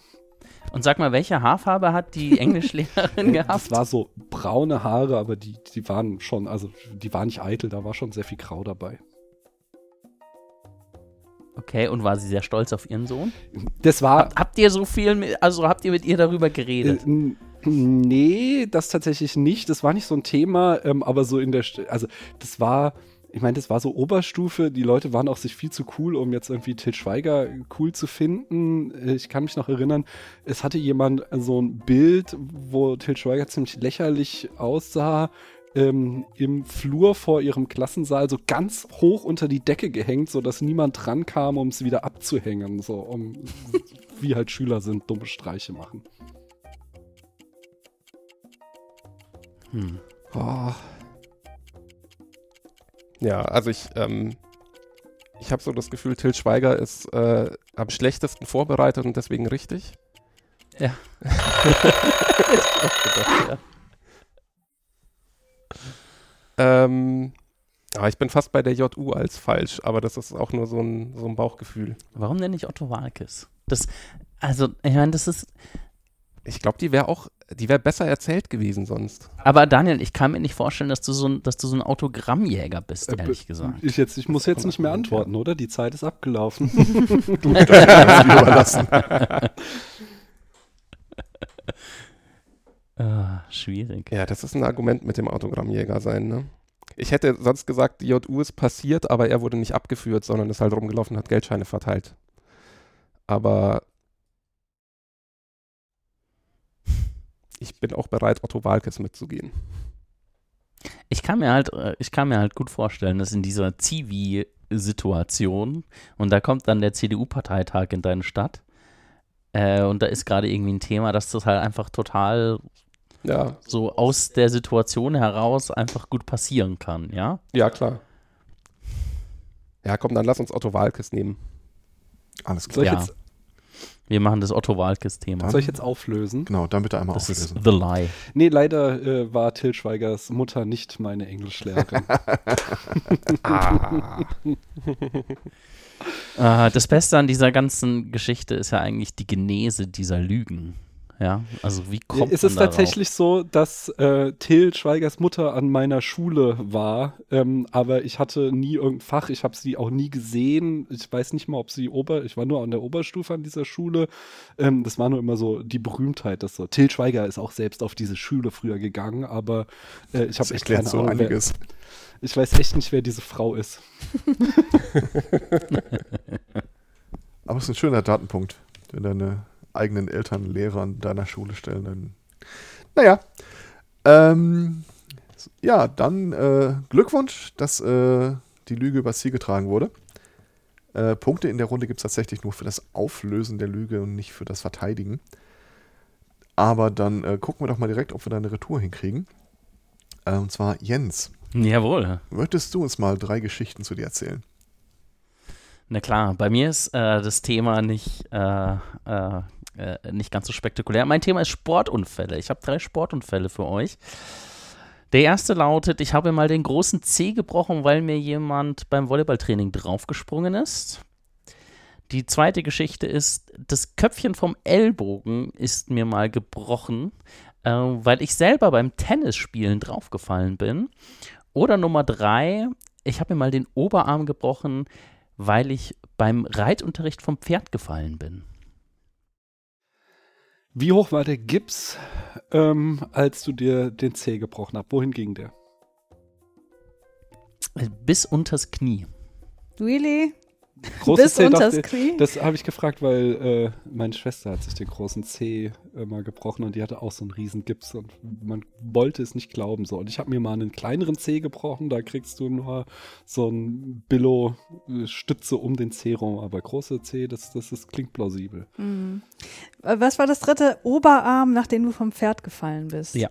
Und sag mal, welche Haarfarbe hat die Englischlehrerin Das gehabt? war so braune Haare, aber die, die waren schon, also die waren nicht eitel, da war schon sehr viel Grau dabei. Okay, und war sie sehr stolz auf ihren Sohn? Das war, Habt, habt ihr so viel, mit, also habt ihr mit ihr darüber geredet? Äh, nee, das tatsächlich nicht. Das war nicht so ein Thema, ähm, aber so in der, also das war, ich meine, das war so Oberstufe. Die Leute waren auch sich viel zu cool, um jetzt irgendwie Til Schweiger cool zu finden. Äh, Ich kann mich noch erinnern, es hatte jemand so ein Bild, wo Til Schweiger ziemlich lächerlich aussah. Ähm, im Flur vor ihrem Klassensaal so ganz hoch unter die Decke gehängt, sodass niemand dran kam, um es wieder abzuhängen, so um wie halt Schüler sind, dumme Streiche machen. Hm. Oh. Ja, also ich, ähm, ich habe so das Gefühl, Till Schweiger ist äh, am schlechtesten vorbereitet und deswegen richtig. Ja. Auch gedacht, ja. Ähm, ja, ich bin fast bei der JU als falsch, aber das ist auch nur so ein, so ein Bauchgefühl. Warum denn nicht Otto Walkes? Das, also, ich meine, das ist. Ich glaube, die wäre auch, die wäre besser erzählt gewesen sonst. Aber Daniel, ich kann mir nicht vorstellen, dass du so ein, dass du so ein Autogrammjäger bist, Äh, ehrlich gesagt. Ich, jetzt, ich muss jetzt nicht mehr antworten, oder? Die Zeit ist abgelaufen. Du, das überlassen. Ah, schwierig. Ja, das ist ein Argument mit dem Autogrammjäger sein, ne? Ich hätte sonst gesagt, die JU ist passiert, aber er wurde nicht abgeführt, sondern ist halt rumgelaufen und hat Geldscheine verteilt. Aber ich bin auch bereit, Otto Walkes mitzugehen. Ich kann mir halt, äh, ich kann mir halt gut vorstellen, dass in dieser Zivi-Situation und da kommt dann der CDU-Parteitag in deine Stadt äh, und da ist gerade irgendwie ein Thema, dass das halt einfach total Ja, so aus der Situation heraus einfach gut passieren kann, ja? ja, klar. Ja, komm, dann lass uns Otto Walkes nehmen. Alles Soll klar. ich, Ja. jetzt, Wir machen das Otto Walkes-Thema. soll ich jetzt auflösen? Genau, dann bitte einmal Das ist auflösen. The Lie. Nee, leider äh, war Till Schweigers Mutter nicht meine Englischlehrerin. Ah. Das Beste an dieser ganzen Geschichte ist ja eigentlich die Genese dieser Lügen. Ja, also wie kommt ist es tatsächlich so, dass äh, Till Schweigers Mutter an meiner Schule war, ähm, aber ich hatte nie irgendein Fach, ich habe sie auch nie gesehen. Ich weiß nicht mal, ob sie Ober, ich war nur an der Oberstufe an dieser Schule. Ähm, das war nur immer so die Berühmtheit, dass so Till Schweiger ist auch selbst auf diese Schule früher gegangen, aber äh, ich habe echt keine so Ahnung, wer, einiges. ich weiß echt nicht, wer diese Frau ist. Aber es ist ein schöner Datenpunkt, wenn deine eigenen Eltern Lehrer an deiner Schule stellen. Dann, naja. Ähm, ja, dann äh, Glückwunsch, dass äh, die Lüge übers Ziel getragen wurde. Äh, Punkte in der Runde gibt es tatsächlich nur für das Auflösen der Lüge und nicht für das Verteidigen. Aber dann äh, gucken wir doch mal direkt, ob wir da eine Retour hinkriegen. Äh, und zwar Jens. Jawohl. Möchtest du uns mal drei Geschichten zu dir erzählen? Na klar, bei mir ist äh, das Thema nicht, äh, äh, äh, nicht ganz so spektakulär. Mein Thema ist Sportunfälle. Ich habe drei Sportunfälle für euch. Der erste lautet, ich habe mal den großen C gebrochen, weil mir jemand beim Volleyballtraining draufgesprungen ist. Die zweite Geschichte ist, das Köpfchen vom Ellbogen ist mir mal gebrochen, äh, weil ich selber beim Tennisspielen draufgefallen bin. Oder Nummer drei, ich habe mir mal den Oberarm gebrochen, weil ich beim Reitunterricht vom Pferd gefallen bin. Wie hoch war der Gips, ähm, als du dir den Zeh gebrochen hast? Wohin ging der? Bis unters Knie. Really? Großes Bis Zeh, unters dachte- Knie? Das habe ich gefragt, weil äh, meine Schwester hat sich den großen Zeh äh, mal gebrochen und die hatte auch so einen riesen Gips und man wollte es nicht glauben so. Und ich habe mir mal einen kleineren Zeh gebrochen, da kriegst du nur so ein Billo-Stütze um den Zeh rum, aber große Zeh, das, das, das klingt plausibel. Mhm. Äh, Was war das dritte? Oberarm, nachdem du vom Pferd gefallen bist. Ja.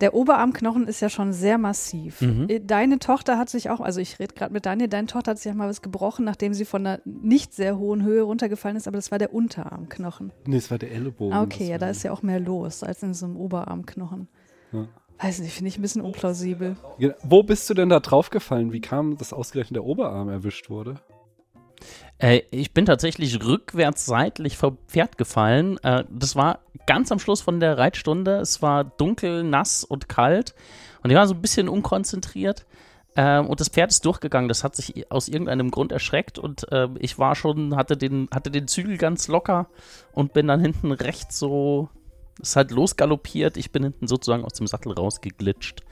Der Oberarmknochen ist ja schon sehr massiv. Mhm. Äh, Deine Tochter hat sich auch, also ich rede gerade mit Daniel, deine Tochter hat sich ja mal was gebrochen, nachdem sie von einer nicht sehr hohen Höhe runtergefallen ist, aber das war der Unterarmknochen. Nee, es war der Ellenbogen. Ah, okay, das ja, da ist ja auch mehr los als in so einem Oberarmknochen. Ja. Weiß nicht, finde ich ein bisschen unplausibel. Wo bist du denn da draufgefallen? Wie kam, dass ausgerechnet der Oberarm erwischt wurde? Äh, ich bin tatsächlich rückwärts seitlich vom Pferd gefallen. Äh, das war ganz am Schluss von der Reitstunde. Es war dunkel, nass und kalt. Und ich war so ein bisschen unkonzentriert. Ähm, und das Pferd ist durchgegangen. Das hat sich aus irgendeinem Grund erschreckt. Und äh, ich war schon, hatte den, hatte den Zügel ganz locker und bin dann hinten rechts so. Es ist halt losgaloppiert. Ich bin hinten sozusagen aus dem Sattel rausgeglitscht.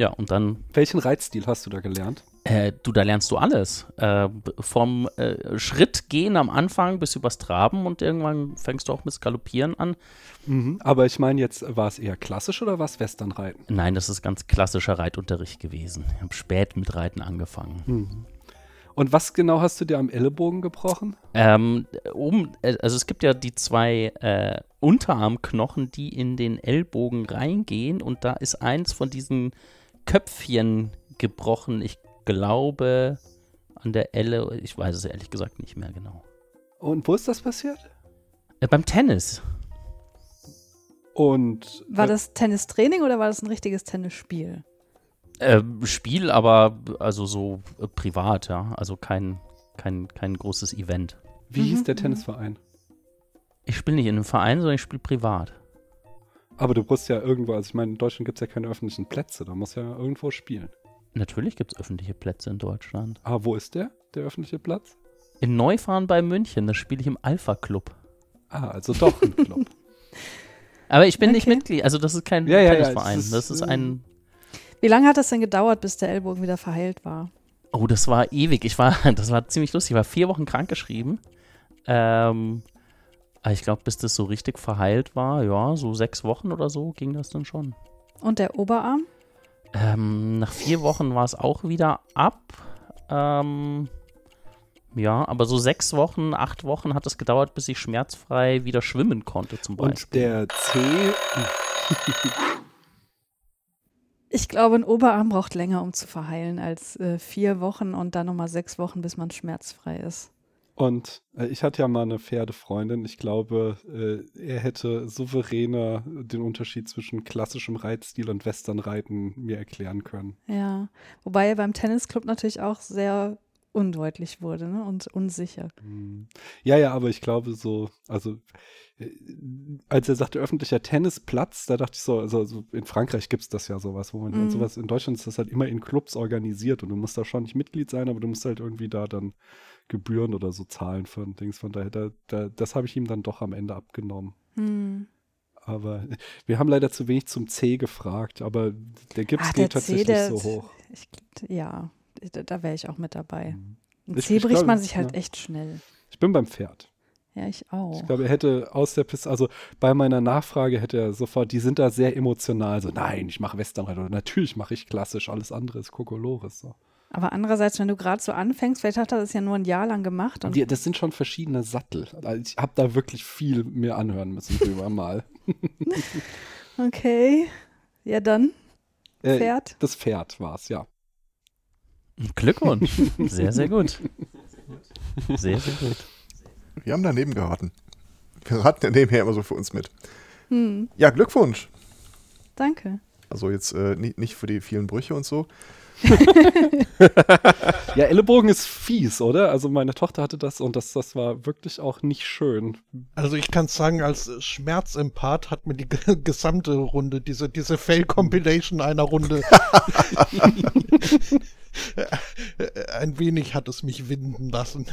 Ja, und dann Welchen Reitstil hast du da gelernt? äh, du, da lernst du alles. Äh, vom äh, Schritt gehen am Anfang bis übers Traben und irgendwann fängst du auch mit Galoppieren an. Mhm. Aber ich meine jetzt, war es eher klassisch oder war es Westernreiten? Nein, das ist ganz klassischer Reitunterricht gewesen. Ich habe spät mit Reiten angefangen. Mhm. Und was genau hast du dir am Ellenbogen gebrochen? Ähm, um, äh, also es gibt ja die zwei äh, Unterarmknochen, die in den Ellbogen reingehen und da ist eins von diesen Köpfchen gebrochen. Ich glaube an der Elle, ich weiß es ehrlich gesagt nicht mehr genau. Und wo ist das passiert? Äh, beim Tennis. Und War äh, das Tennistraining oder war das ein richtiges Tennisspiel? Ähm, Spiel, aber also so äh, privat, ja. Also kein, kein, kein großes Event. wie hieß Mhm, der mhm. Tennisverein? Ich spiele nicht in einem Verein, sondern ich spiele privat. Aber du musst ja irgendwo, also ich meine, in Deutschland gibt es ja keine öffentlichen Plätze, da musst du ja irgendwo spielen. Natürlich gibt es öffentliche Plätze in Deutschland. Aber wo ist der, der öffentliche Platz? In Neufahren bei München, da spiele ich im Alpha Club. Ah, also doch ein Club. Aber ich bin nicht Okay. Mitglied, also das ist kein Ja, ja, ja, Tennisverein. es ist, das ist äh, ein. Wie lange hat das denn gedauert, bis der Ellbogen wieder verheilt war? Oh, das war ewig. Ich war, das war ziemlich lustig. Ich war vier Wochen krankgeschrieben. Ähm, ich glaube, bis das so richtig verheilt war, ja, so sechs Wochen oder so ging das dann schon. Und der Oberarm? Ähm, nach vier Wochen war es auch wieder ab. Ähm, ja, aber so sechs Wochen, acht Wochen hat es gedauert, bis ich schmerzfrei wieder schwimmen konnte, zum Beispiel. Und der C, Ich glaube, ein Oberarm braucht länger, um zu verheilen, als äh, vier Wochen und dann nochmal sechs Wochen, bis man schmerzfrei ist. Und äh, ich hatte ja mal eine Pferdefreundin. Ich glaube, äh, er hätte souveräner den Unterschied zwischen klassischem Reitstil und Westernreiten mir erklären können. Ja. Wobei er beim Tennisclub natürlich auch sehr undeutlich wurde ne? und unsicher. Hm. Ja, ja, aber ich glaube so, also äh, als er sagte öffentlicher Tennisplatz, da dachte ich so, also, also in Frankreich gibt es das ja sowas, wo man Mhm. sowas, in Deutschland ist das halt immer in Clubs organisiert und du musst da schon nicht Mitglied sein, aber du musst halt irgendwie da dann Gebühren oder so zahlen für ein Dings. Von daher, da, da, das habe ich ihm dann doch am Ende abgenommen. Hm. Aber wir haben leider zu wenig zum C gefragt, aber der Gips Ah, der geht C, tatsächlich der- so hoch. Ich, ja, da, da wäre ich auch mit dabei. Ein Mhm. Ich- C ich bricht glaub, man sich halt ja. echt schnell. Ich bin beim Pferd. Ja, ich auch. Ich glaube, er hätte aus der Piste, also bei meiner Nachfrage hätte er sofort, die sind da sehr emotional, so nein, ich mache Westernreit oder natürlich mache ich klassisch, alles andere ist Kokolores. So. Aber andererseits, wenn du gerade so anfängst, vielleicht hat er das ja nur ein Jahr lang gemacht. Und Die, das sind schon verschiedene Sattel. Also ich habe da wirklich viel mir anhören müssen drüber mal. okay. Ja, dann. Äh, Pferd? Das Pferd war es, ja. Glückwunsch. Sehr, sehr gut. Sehr, sehr gut. Wir haben daneben geraten. Wir raten ja nebenher immer so für uns mit. Hm, Ja, Glückwunsch. danke. Also jetzt äh, nicht, nicht für die vielen Brüche und so. Ja, Ellenbogen ist fies, oder? Also meine Tochter hatte das und das, das war wirklich auch nicht schön. Also ich kann sagen, als Schmerzempath hat mir die ge- gesamte Runde, diese, diese Fail-Compilation einer Runde, ein wenig hat es mich winden lassen.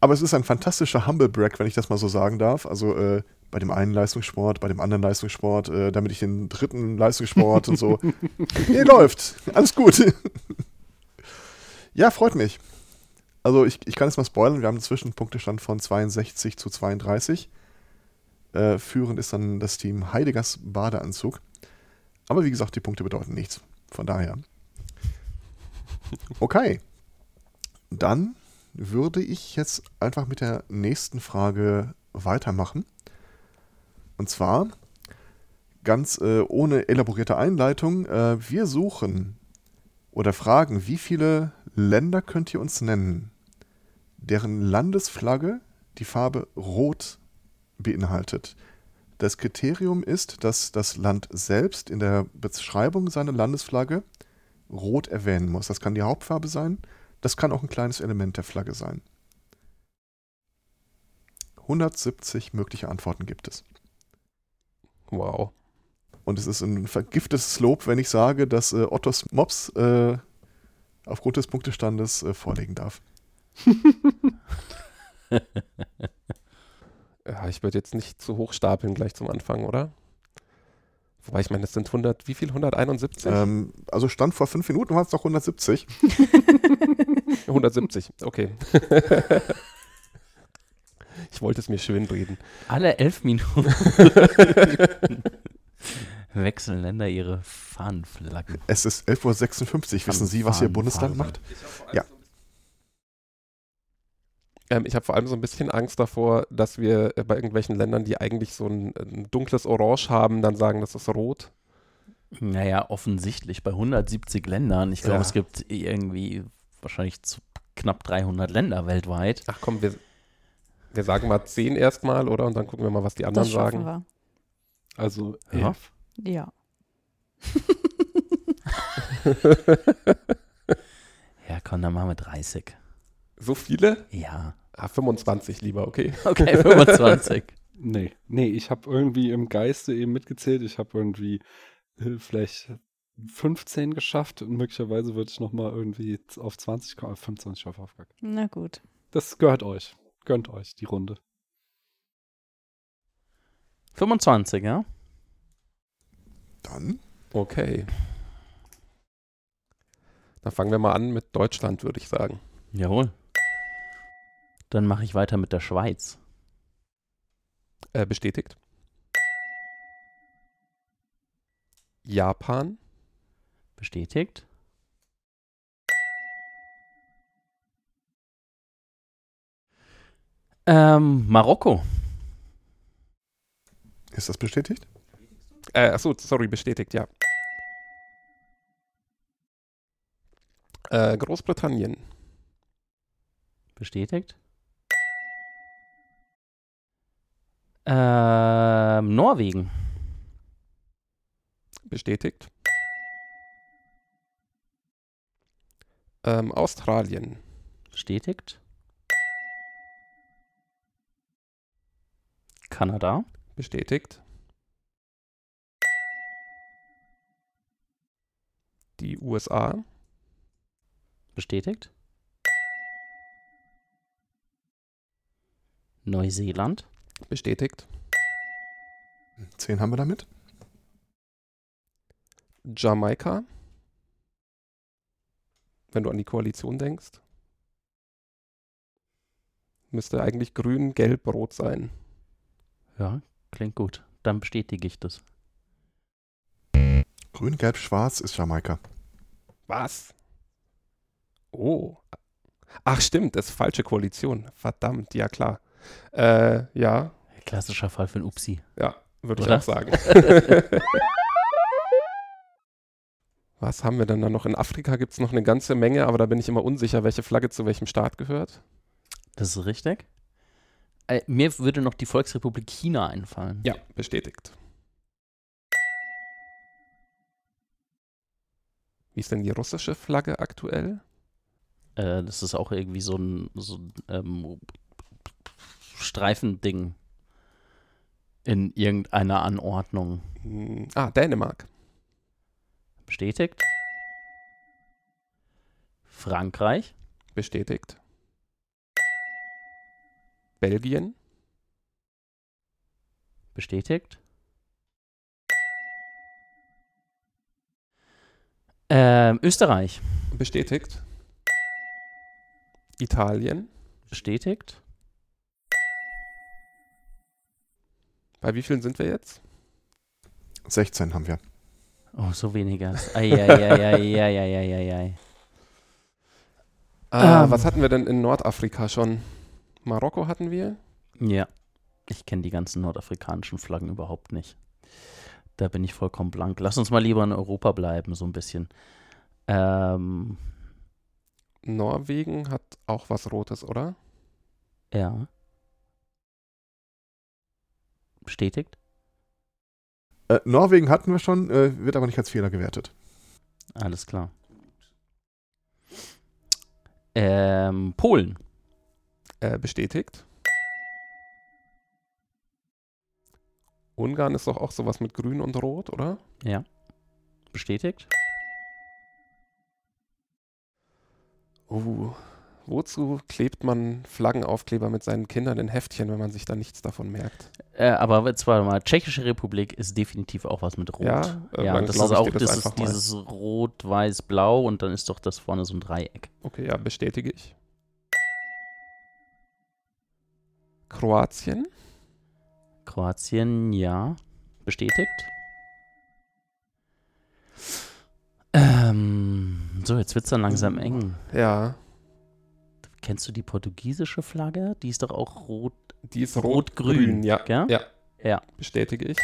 Aber es ist ein fantastischer Humble Break, wenn ich das mal so sagen darf. Also äh, bei dem einen Leistungssport, bei dem anderen Leistungssport, äh, damit ich den dritten Leistungssport und so. Nee, läuft. Alles gut. ja, freut mich. Also ich, ich kann es mal spoilern. Wir haben einen Zwischenpunktestand von 62 zu 32. Äh, führend ist dann das Team Heideggers Badeanzug. Aber wie gesagt, die Punkte bedeuten nichts. Von daher. Okay. Dann würde ich jetzt einfach mit der nächsten Frage weitermachen. Und zwar ganz äh, ohne elaborierte Einleitung. Äh, wir suchen oder fragen, wie viele Länder könnt ihr uns nennen, deren Landesflagge die Farbe Rot beinhaltet. Das Kriterium ist, dass das Land selbst in der Beschreibung seiner Landesflagge Rot erwähnen muss. Das kann die Hauptfarbe sein, das kann auch ein kleines Element der Flagge sein. 170 mögliche Antworten gibt es. Wow. Und es ist ein vergiftetes Lob, wenn ich sage, dass äh, Ottos Mops äh, aufgrund des Punktestandes äh, vorlegen darf. Ja, ich würde jetzt nicht zu hoch stapeln gleich zum Anfang, oder? Wobei ich meine, das sind 100, wie viel? 171? Ähm, also Stand vor fünf Minuten waren es noch 170. 170, okay. ich wollte es mir schön reden. Alle elf Minuten wechseln Länder ihre Fahnenflaggen. Es ist 11.56 Uhr. Wissen Sie, was Ihr Bundesland macht? Ja. Ähm, ich habe vor allem so ein bisschen Angst davor, dass wir äh, bei irgendwelchen Ländern, die eigentlich so ein, ein dunkles Orange haben, dann sagen, das ist rot. Naja, offensichtlich bei 170 Ländern. Ich glaube, Ja. es gibt irgendwie wahrscheinlich zu knapp 300 Länder weltweit. Ach komm, wir, wir sagen mal 10 erstmal, oder? Und dann gucken wir mal, was die anderen Das sagen. Also Ja. elf. wir. Ja. Ja, komm, dann machen wir 30. So viele? Ja. Ah, 25 lieber, okay. Okay, 25. Nee, nee, ich habe irgendwie im Geiste eben mitgezählt. Ich habe irgendwie äh, vielleicht 15 geschafft und möglicherweise würde ich nochmal irgendwie auf 20 kommen, 25 auf Aufgabe. Na gut. Das gehört euch. Gönnt euch die Runde. 25, ja? Dann Okay. Dann fangen wir mal an mit Deutschland, würde ich sagen. Jawohl. Dann mache ich weiter mit der Schweiz. Äh, bestätigt. Japan, Bestätigt. Ähm, Marokko. ist das bestätigt? äh, achso, sorry, bestätigt, ja. Äh, Großbritannien, Bestätigt. Ähm, Norwegen. bestätigt. Ähm, Australien, Bestätigt. Kanada. Bestätigt. Die USA. Bestätigt. Neuseeland. Bestätigt. Zehn haben wir damit. Jamaika. Wenn du an die Koalition denkst. Müsste eigentlich grün, gelb, rot sein. Ja, klingt gut. Dann bestätige ich das. Grün, Gelb, Schwarz ist Jamaika. Was? Oh. Ach stimmt, das ist falsche Koalition. Verdammt, ja klar. Äh, ja, Klassischer Fall für ein Upsi. ja, würde ich auch sagen. Was haben wir denn da noch? In Afrika gibt es noch eine ganze Menge, aber da bin ich immer unsicher, welche Flagge zu welchem Staat gehört. Das ist richtig. Äh, mir würde noch die Volksrepublik China einfallen. Ja, bestätigt. Wie ist denn die russische Flagge aktuell? Äh, das ist auch irgendwie so ein, so ein ähm, Streifending in irgendeiner Anordnung. Hm, ah, Dänemark. Bestätigt. Frankreich. Bestätigt. Belgien. Bestätigt. Ähm, Österreich. Bestätigt. Italien. Bestätigt. Bei wie vielen sind wir jetzt? 16 haben wir. Oh, so weniger. Eieieiei. Ah, Ähm. was hatten wir denn in Nordafrika schon? Marokko hatten wir. Ja. Ich kenne die ganzen nordafrikanischen Flaggen überhaupt nicht. Da bin ich vollkommen blank. Lass uns mal lieber in Europa bleiben, so ein bisschen. Ähm, Norwegen hat auch was Rotes, oder? ja. Bestätigt. Äh, Norwegen hatten wir schon, äh, wird aber nicht als Fehler gewertet. Alles klar. Ähm, Polen. Äh, bestätigt. Ungarn ist doch auch sowas mit Grün und Rot, oder? Ja. Bestätigt. Uh, wozu klebt man Flaggenaufkleber mit seinen Kindern in Heftchen, wenn man sich da nichts davon merkt? Äh, aber jetzt warte mal, Tschechische Republik ist definitiv auch was mit Rot. Ja, äh, ja das ist auch das das ist dieses Rot, Weiß, Blau und dann ist doch das vorne so ein Dreieck. Okay, ja, bestätige ich. Kroatien. Kroatien, ja. Bestätigt. Ähm, so, jetzt wird es dann langsam eng. Ja, Kennst du die portugiesische Flagge? Die ist doch auch rot. die ist Rot-Grün, rot-grün. ja, gell? ja, Ja. bestätige ich.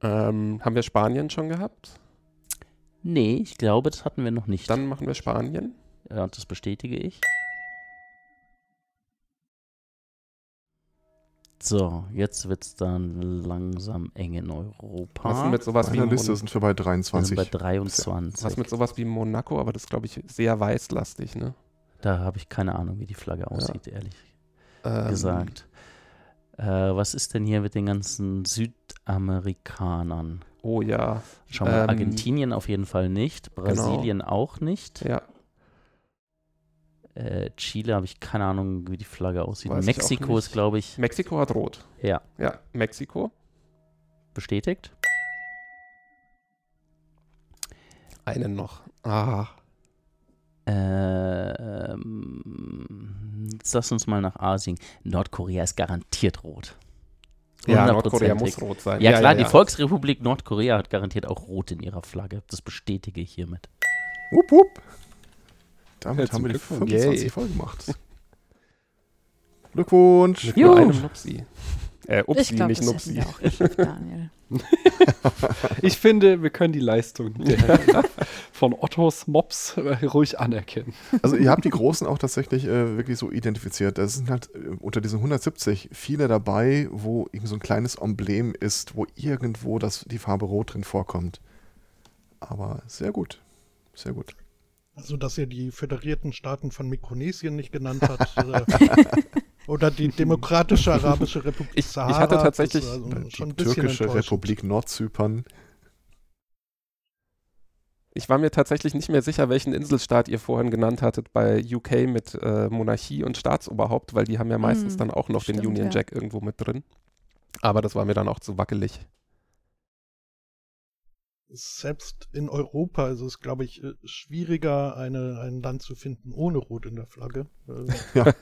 Ähm, haben wir Spanien schon gehabt? Nee, ich glaube, das hatten wir noch nicht. Dann machen wir Spanien. ja, das bestätige ich. So, jetzt wird es dann langsam eng in Europa. Was mit sowas wie Liste Mon sind wir bei wir 23. sind bei 23. was mit sowas wie Monaco, aber das ist, glaube ich, sehr weißlastig, ne? Da habe ich keine Ahnung, wie die Flagge aussieht, ehrlich Ähm, gesagt. Äh, was ist denn hier mit den ganzen Südamerikanern? Oh ja, Schau mal, Ähm, Argentinien auf jeden Fall nicht, Brasilien auch nicht. ja. Äh, Chile habe ich keine Ahnung, wie die Flagge aussieht. Weiß Mexiko ist, glaube ich, Mexiko hat rot. ja, Ja, Mexiko. bestätigt. Einen noch. Ah, Ähm, jetzt lass uns mal nach Asien. Nordkorea ist garantiert rot. ja, Nordkorea muss rot sein. Ja, klar, ja, die ja. Volksrepublik Nordkorea hat garantiert auch rot in ihrer Flagge. Das bestätige ich hiermit. Wupp, wupp. Damit Herzlichen haben wir die Glückwunsch. 25 Yay. voll gemacht. Glückwunsch. Mit Juhu. nur einem Nupsi. Äh, Upsi, ich glaube, nicht Nupsi. wir auch geschafft, Daniel. Ich finde, wir können die Leistung der, von Ottos Mops äh, ruhig anerkennen. Also ihr habt die Großen auch tatsächlich äh, wirklich so identifiziert. Da sind halt äh, unter diesen 170 viele dabei, wo irgend so ein kleines Emblem ist, wo irgendwo das, die Farbe Rot drin vorkommt. Aber sehr gut. Sehr gut. Also, dass er die föderierten Staaten von Mikronesien nicht genannt hat. äh, oder die Demokratische Arabische Republik Ich- ich Sahara. hatte tatsächlich also Die schon ein bisschen türkische. Republik Nordzypern. Ich war mir tatsächlich nicht mehr sicher, welchen Inselstaat ihr vorhin genannt hattet bei UK mit äh, Monarchie und Staatsoberhaupt, weil die haben ja meistens Hm, dann auch noch den stimmt, Union ja. Jack irgendwo mit drin. Aber das war mir dann auch zu wackelig. Selbst in Europa ist es, glaube ich, äh, schwieriger, eine, ein Land zu finden ohne Rot in der Flagge. Äh, Ja.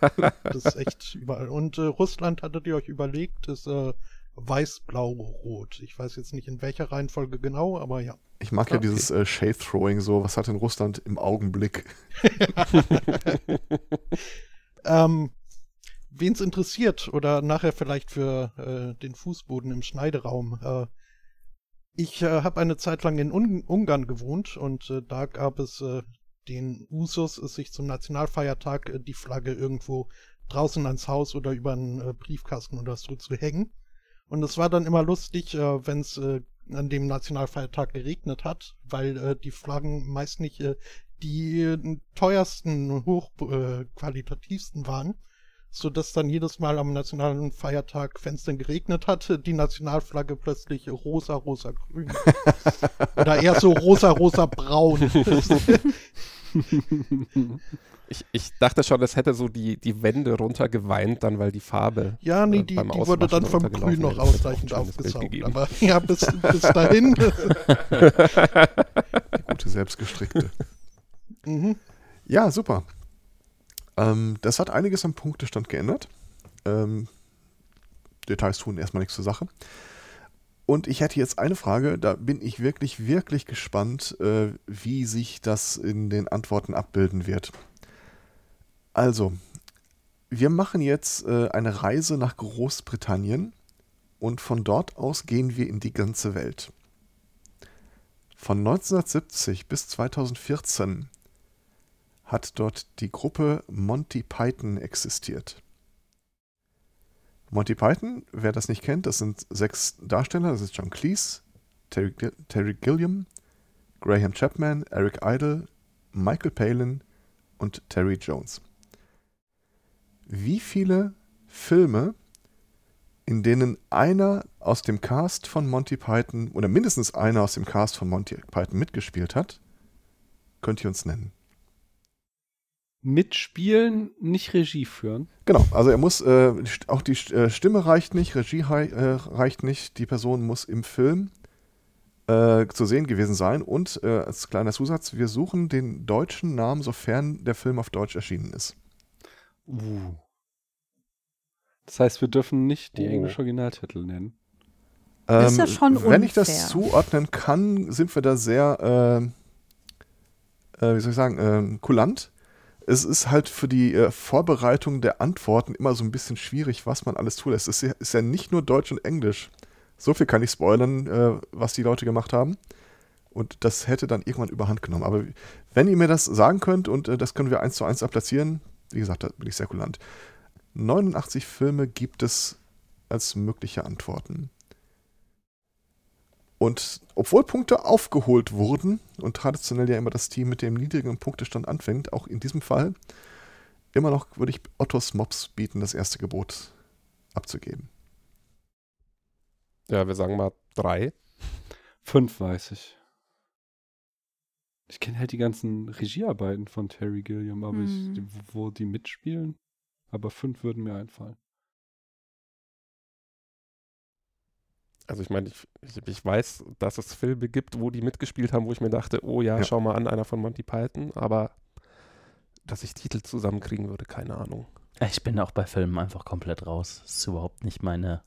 Das ist echt überall. Und äh, Russland hattet ihr euch überlegt, ist äh, weiß-blau-rot. Ich weiß jetzt nicht in welcher Reihenfolge genau, aber ja. Ich mag ja Okay. dieses äh, Shade-Throwing so. Was hat in Russland im Augenblick? Ähm, Wen es interessiert oder nachher vielleicht für äh, den Fußboden im Schneideraum. Äh, ich äh, habe eine Zeit lang in Un Ungarn gewohnt und äh, da gab es äh, den Usus, es sich zum Nationalfeiertag äh, die Flagge irgendwo draußen ans Haus oder über einen äh, Briefkasten oder so zu hängen. Und es war dann immer lustig, äh, wenn es äh, an dem Nationalfeiertag geregnet hat, weil äh, die Flaggen meist nicht äh, die äh, teuersten, hochqualitativsten äh, qualitativsten waren, so dass dann jedes Mal am nationalen Feiertag, wenn es denn geregnet hatte, die Nationalflagge plötzlich rosa, rosa, grün. Oder eher so rosa, rosa, braun. Ich, ich dachte schon, es hätte so die, die Wände runtergeweint, dann weil die Farbe. ja, nee, äh, die, die wurde dann vom Grün noch ausreichend aufgesaugt. Aber ja, bis, bis dahin. Die gute selbstgestrickte. mhm. Ja, super. Ähm, das hat einiges am Punktestand geändert. Ähm, Details tun erstmal nichts zur Sache. Und ich hätte jetzt eine Frage, da bin ich wirklich, wirklich gespannt, äh, wie sich das in den Antworten abbilden wird. Also, wir machen jetzt äh, eine Reise nach Großbritannien und von dort aus gehen wir in die ganze Welt. Von 1970 bis 2014 hat dort die Gruppe Monty Python existiert. Monty Python, wer das nicht kennt, das sind sechs Darsteller. Das ist John Cleese, Terry, Terry Gilliam, Graham Chapman, Eric Idle, Michael Palin und Terry Jones. Wie viele Filme, in denen einer aus dem Cast von Monty Python oder mindestens einer aus dem Cast von Monty Python mitgespielt hat, könnt ihr uns nennen? Mitspielen, nicht Regie führen. Genau, also er muss, äh, auch die äh, Stimme reicht nicht, Regie äh, reicht nicht, die Person muss im Film äh, zu sehen gewesen sein und äh, als kleiner Zusatz, wir suchen den deutschen Namen, sofern der Film auf Deutsch erschienen ist. Uh. Das heißt, wir dürfen nicht die Oh. englischen Originaltitel nennen. Ist ja schon Wenn ich unfair. das zuordnen kann, sind wir da sehr, äh, äh, wie soll ich sagen, ähm, kulant. Es ist halt für die äh, Vorbereitung der Antworten immer so ein bisschen schwierig, was man alles zulässt. Es ist ja, nicht nur Deutsch und Englisch. So viel kann ich spoilern, äh, was die Leute gemacht haben. Und das hätte dann irgendwann überhand genommen. Aber wenn ihr mir das sagen könnt und äh, das können wir eins zu eins platzieren, wie gesagt, da bin ich sehr kulant. 89 Filme gibt es als mögliche Antworten. Und obwohl Punkte aufgeholt wurden und traditionell ja immer das Team mit dem niedrigen Punktestand anfängt, auch in diesem Fall, immer noch würde ich Ottos Mops bieten, das erste Gebot abzugeben. Ja, wir sagen mal drei. Fünf weiß ich. Ich kenne halt die ganzen Regiearbeiten von Terry Gilliam, aber ich, Hm. die, wo die mitspielen. Aber fünf würden mir einfallen. Also ich meine, ich, ich, ich weiß, dass es Filme gibt, wo die mitgespielt haben, wo ich mir dachte, oh ja, Ja. schau mal an, einer von Monty Python, aber dass ich Titel zusammenkriegen würde, keine Ahnung. Ich bin auch bei Filmen einfach komplett raus. Das ist überhaupt nicht meine,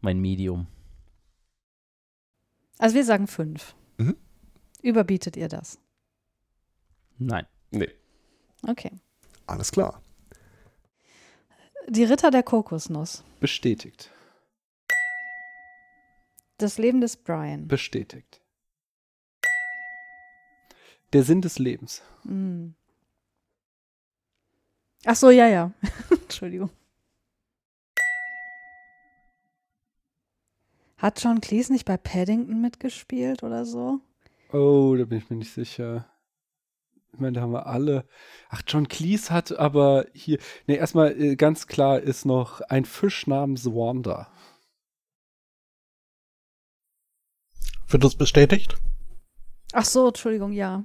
mein Medium. Also wir sagen fünf. Mhm. Überbietet ihr das? Nein. Nee. Okay. Alles klar. Die Ritter der Kokosnuss. Bestätigt. Das Leben des Brian. Bestätigt. Der Sinn des Lebens. Mm. Ach so, ja, ja. Entschuldigung. Hat John Cleese nicht bei Paddington mitgespielt oder so? Oh, da bin ich mir nicht sicher. Ich meine, da haben wir alle. Ach, John Cleese hat aber hier. Ne, erstmal äh, ganz klar ist noch ein Fisch namens Wanda. Wird das bestätigt? Ach so, Entschuldigung, ja.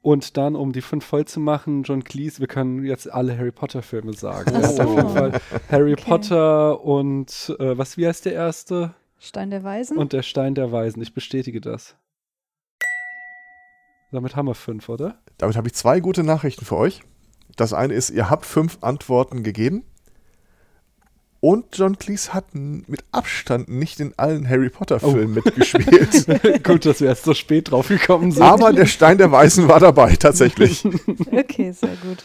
Und dann, um die fünf voll zu machen, John Cleese, wir können jetzt alle Harry Potter-Filme sagen. Er hat auf jeden Fall Harry Okay. Potter und äh, was, wie heißt der erste? Stein der Weisen. Und der Stein der Weisen. Ich bestätige das. Damit haben wir fünf, oder? Damit habe ich zwei gute Nachrichten für euch. Das eine ist, ihr habt fünf Antworten gegeben. Und John Cleese hat mit Abstand nicht in allen Harry Potter-Filmen mitgespielt. Gut, dass wir erst so spät drauf gekommen sind. Aber der Stein der Weisen war dabei, tatsächlich. okay, sehr gut.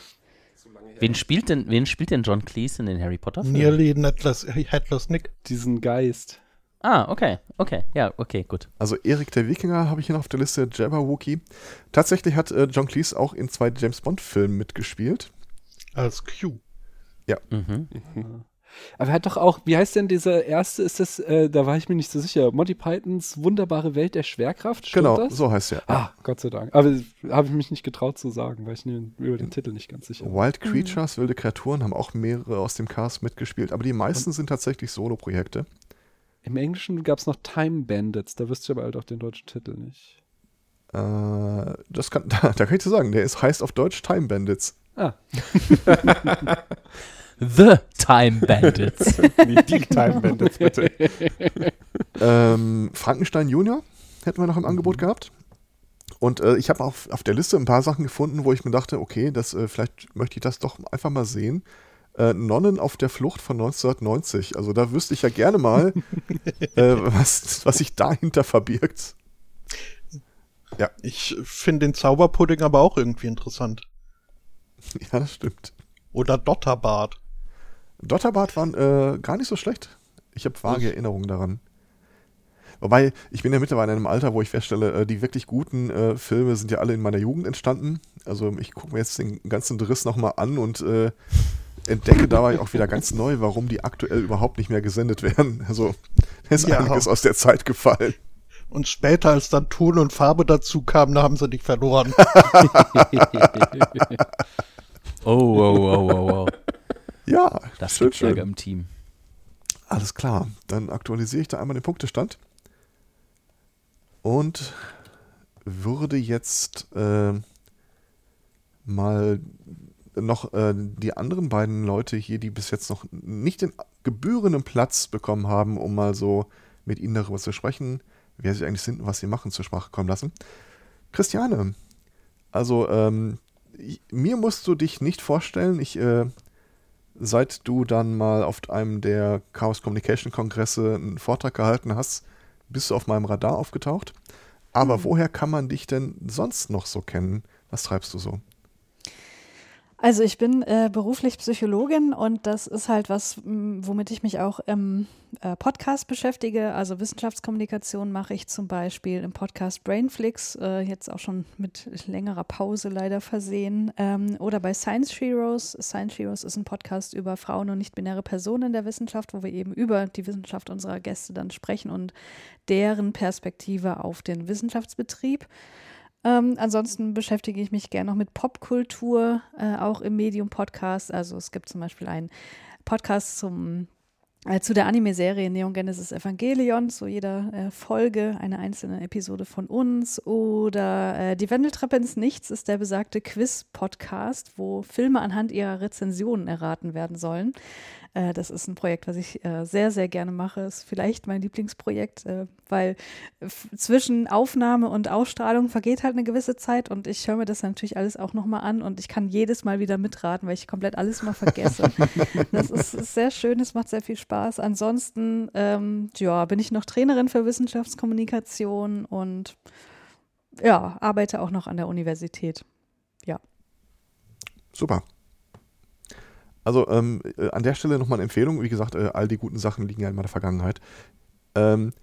Wen spielt denn, wen spielt denn John Cleese in den Harry Potter Filmen? Nearly Headless, Headless Nick. Diesen Geist. Ah, okay, okay, ja, okay, gut. Also Erik der Wikinger habe ich hier noch auf der Liste, Jabberwocky. Tatsächlich hat äh, John Cleese auch in zwei James Bond-Filmen mitgespielt. Als Q. Mhm. Aber er hat doch auch, wie heißt denn dieser erste, ist das, äh, da war ich mir nicht so sicher, Monty Pythons wunderbare Welt der Schwerkraft, genau, das? so heißt er. Ah, Gott sei Dank. Aber habe ich mich nicht getraut zu sagen, weil ich mir über den Titel nicht ganz sicher war. Wild Creatures, wilde Kreaturen haben auch mehrere aus dem Cast mitgespielt, aber die meisten sind tatsächlich Solo-Projekte. Im Englischen gab es noch Time Bandits, da wüsste ich aber halt auch den deutschen Titel nicht. Äh, das kann, da, da kann ich dir sagen, der ist, heißt auf Deutsch Time Bandits. Ah, The Time Bandits. Die, die Time Bandits, bitte. Ähm, Frankenstein Junior hätten wir noch im Angebot gehabt. Und äh, ich habe auf, auf der Liste ein paar Sachen gefunden, wo ich mir dachte, okay, das, äh, vielleicht möchte ich das doch einfach mal sehen. Äh, Nonnen auf der Flucht von 1990. Also da wüsste ich ja gerne mal, äh, was, was sich dahinter verbirgt. Ich finde den Zauberpudding aber auch irgendwie interessant. Ja, das stimmt. Oder Dotterbart. Dotterbart waren äh, gar nicht so schlecht. Ich habe vage Erinnerungen daran. Wobei, ich bin ja mittlerweile in einem Alter, wo ich feststelle, äh, die wirklich guten äh, Filme sind ja alle in meiner Jugend entstanden. Also ich gucke mir jetzt den ganzen Driss nochmal an und äh, entdecke dabei auch wieder ganz neu, warum die aktuell überhaupt nicht mehr gesendet werden. Also da ist Ja. einiges aus der Zeit gefallen. Und später, als dann Ton und Farbe dazu kamen, da haben sie dich verloren. Oh, oh, oh, oh, oh. Ja, Das schön, gibt Ärger schön. im Team. Alles klar, dann aktualisiere ich da einmal den Punktestand und würde jetzt äh, mal noch äh, die anderen beiden Leute hier, die bis jetzt noch nicht den gebührenden Platz bekommen haben, um mal so mit ihnen darüber zu sprechen, wer sie eigentlich sind und was sie machen, zur Sprache kommen lassen. Christiane, also ähm, ich, mir musst du dich nicht vorstellen, ich äh, seit du dann mal auf einem der Chaos Communication Kongresse einen Vortrag gehalten hast, bist du auf meinem Radar aufgetaucht. Aber woher kann man dich denn sonst noch so kennen? Was treibst du so? Also ich bin äh, beruflich Psychologin und das ist halt was, womit ich mich auch im äh, Podcast beschäftige. Also Wissenschaftskommunikation mache ich zum Beispiel im Podcast Brainflix, äh, jetzt auch schon mit längerer Pause leider versehen. Ähm, oder bei Science Heroes. Science Heroes ist ein Podcast über Frauen und nicht-binäre Personen in der Wissenschaft, wo wir eben über die Wissenschaft unserer Gäste dann sprechen und deren Perspektive auf den Wissenschaftsbetrieb. Ähm, ansonsten beschäftige ich mich gerne noch mit Popkultur, äh, auch im Medium-Podcast. Also es gibt zum Beispiel einen Podcast zum, äh, zu der Anime-Serie Neon Genesis Evangelion, zu jeder äh, Folge eine einzelne Episode von uns. Oder äh, Die Wendeltreppe ins Nichts ist der besagte Quiz-Podcast, wo Filme anhand ihrer Rezensionen erraten werden sollen. Äh, das ist ein Projekt, was ich äh, sehr, sehr gerne mache. Ist vielleicht mein Lieblingsprojekt, äh, weil zwischen Aufnahme und Ausstrahlung vergeht halt eine gewisse Zeit und ich höre mir das natürlich alles auch nochmal an und ich kann jedes Mal wieder mitraten, weil ich komplett alles mal vergesse. das ist, ist sehr schön, es macht sehr viel Spaß. Ansonsten, ähm, ja, bin ich noch Trainerin für Wissenschaftskommunikation und ja, arbeite auch noch an der Universität. Super. Also ähm, äh, an der Stelle nochmal eine Empfehlung. Wie gesagt, äh, all die guten Sachen liegen ja in meiner Vergangenheit. Ähm,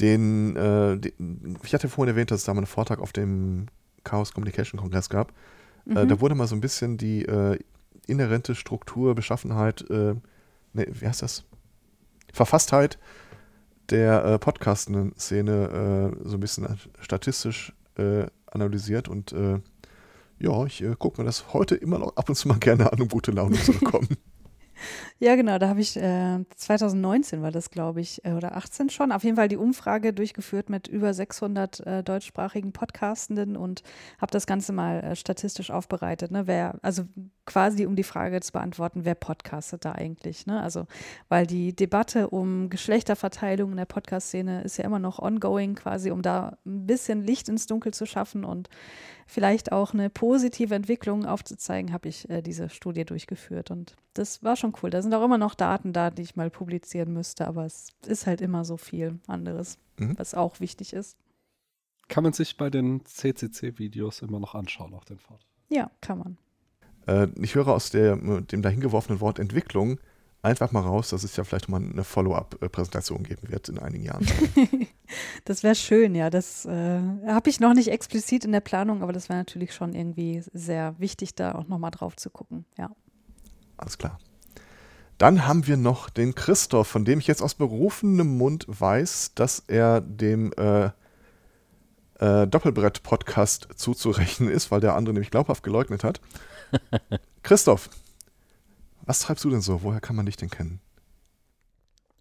den, äh, den, ich hatte vorhin erwähnt, dass es da mal einen Vortrag auf dem Chaos Communication Kongress gab. Äh, Mhm. da wurde mal so ein bisschen die äh, inhärente Struktur, Beschaffenheit, äh, ne, wie heißt das? Verfasstheit der äh, Podcast-Szene so ein bisschen statistisch analysiert und äh, ja, ich äh, gucke mir das heute immer noch ab und zu mal gerne an, um gute Laune zu bekommen. Ja, genau, da habe ich äh, 2019 war das, glaube ich, äh, oder 18 schon, auf jeden Fall die Umfrage durchgeführt mit über 600 äh, deutschsprachigen Podcastenden und habe das Ganze mal äh, statistisch aufbereitet. Ne? Wer, also quasi um die Frage zu beantworten, wer podcastet da eigentlich? Ne? Also, weil die Debatte um Geschlechterverteilung in der Podcast-Szene ist ja immer noch ongoing, quasi, um da ein bisschen Licht ins Dunkel zu schaffen und vielleicht auch eine positive Entwicklung aufzuzeigen, habe ich äh, diese Studie durchgeführt. Und das war schon cool. Da sind auch immer noch Daten da, die ich mal publizieren müsste, aber es ist halt immer so viel anderes, Mhm. was auch wichtig ist. Kann man sich bei den CCC-Videos immer noch anschauen auf den Fahrt. Ja, kann man. Äh, ich höre aus der, dem dahingeworfenen Wort Entwicklung einfach mal raus, dass es ja vielleicht mal eine Follow-up-Präsentation geben wird in einigen Jahren. Das wäre schön, ja. Das äh, habe ich noch nicht explizit in der Planung, aber das wäre natürlich schon irgendwie sehr wichtig, da auch nochmal drauf zu gucken. Ja. Alles klar. Dann haben wir noch den Christoph, von dem ich jetzt aus berufenem Mund weiß, dass er dem äh, äh, Doppelbrett-Podcast zuzurechnen ist, weil der andere nämlich glaubhaft geleugnet hat. Christoph, was treibst du denn so? Woher kann man dich denn kennen?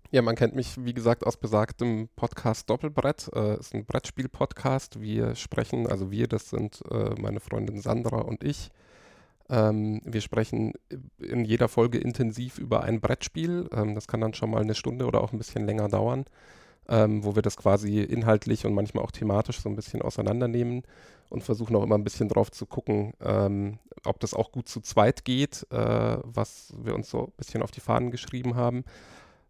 Ja, man kennt mich, wie gesagt, aus besagtem Podcast Doppelbrett. Äh, ist ein Brettspiel-Podcast. Wir sprechen, also wir, das sind äh, meine Freundin Sandra und ich. Ähm, wir sprechen in jeder Folge intensiv über ein Brettspiel. Ähm, das kann dann schon mal eine Stunde oder auch ein bisschen länger dauern, ähm, wo wir das quasi inhaltlich und manchmal auch thematisch so ein bisschen auseinandernehmen und versuchen auch immer ein bisschen drauf zu gucken, ähm, ob das auch gut zu zweit geht, äh, was wir uns so ein bisschen auf die Fahnen geschrieben haben.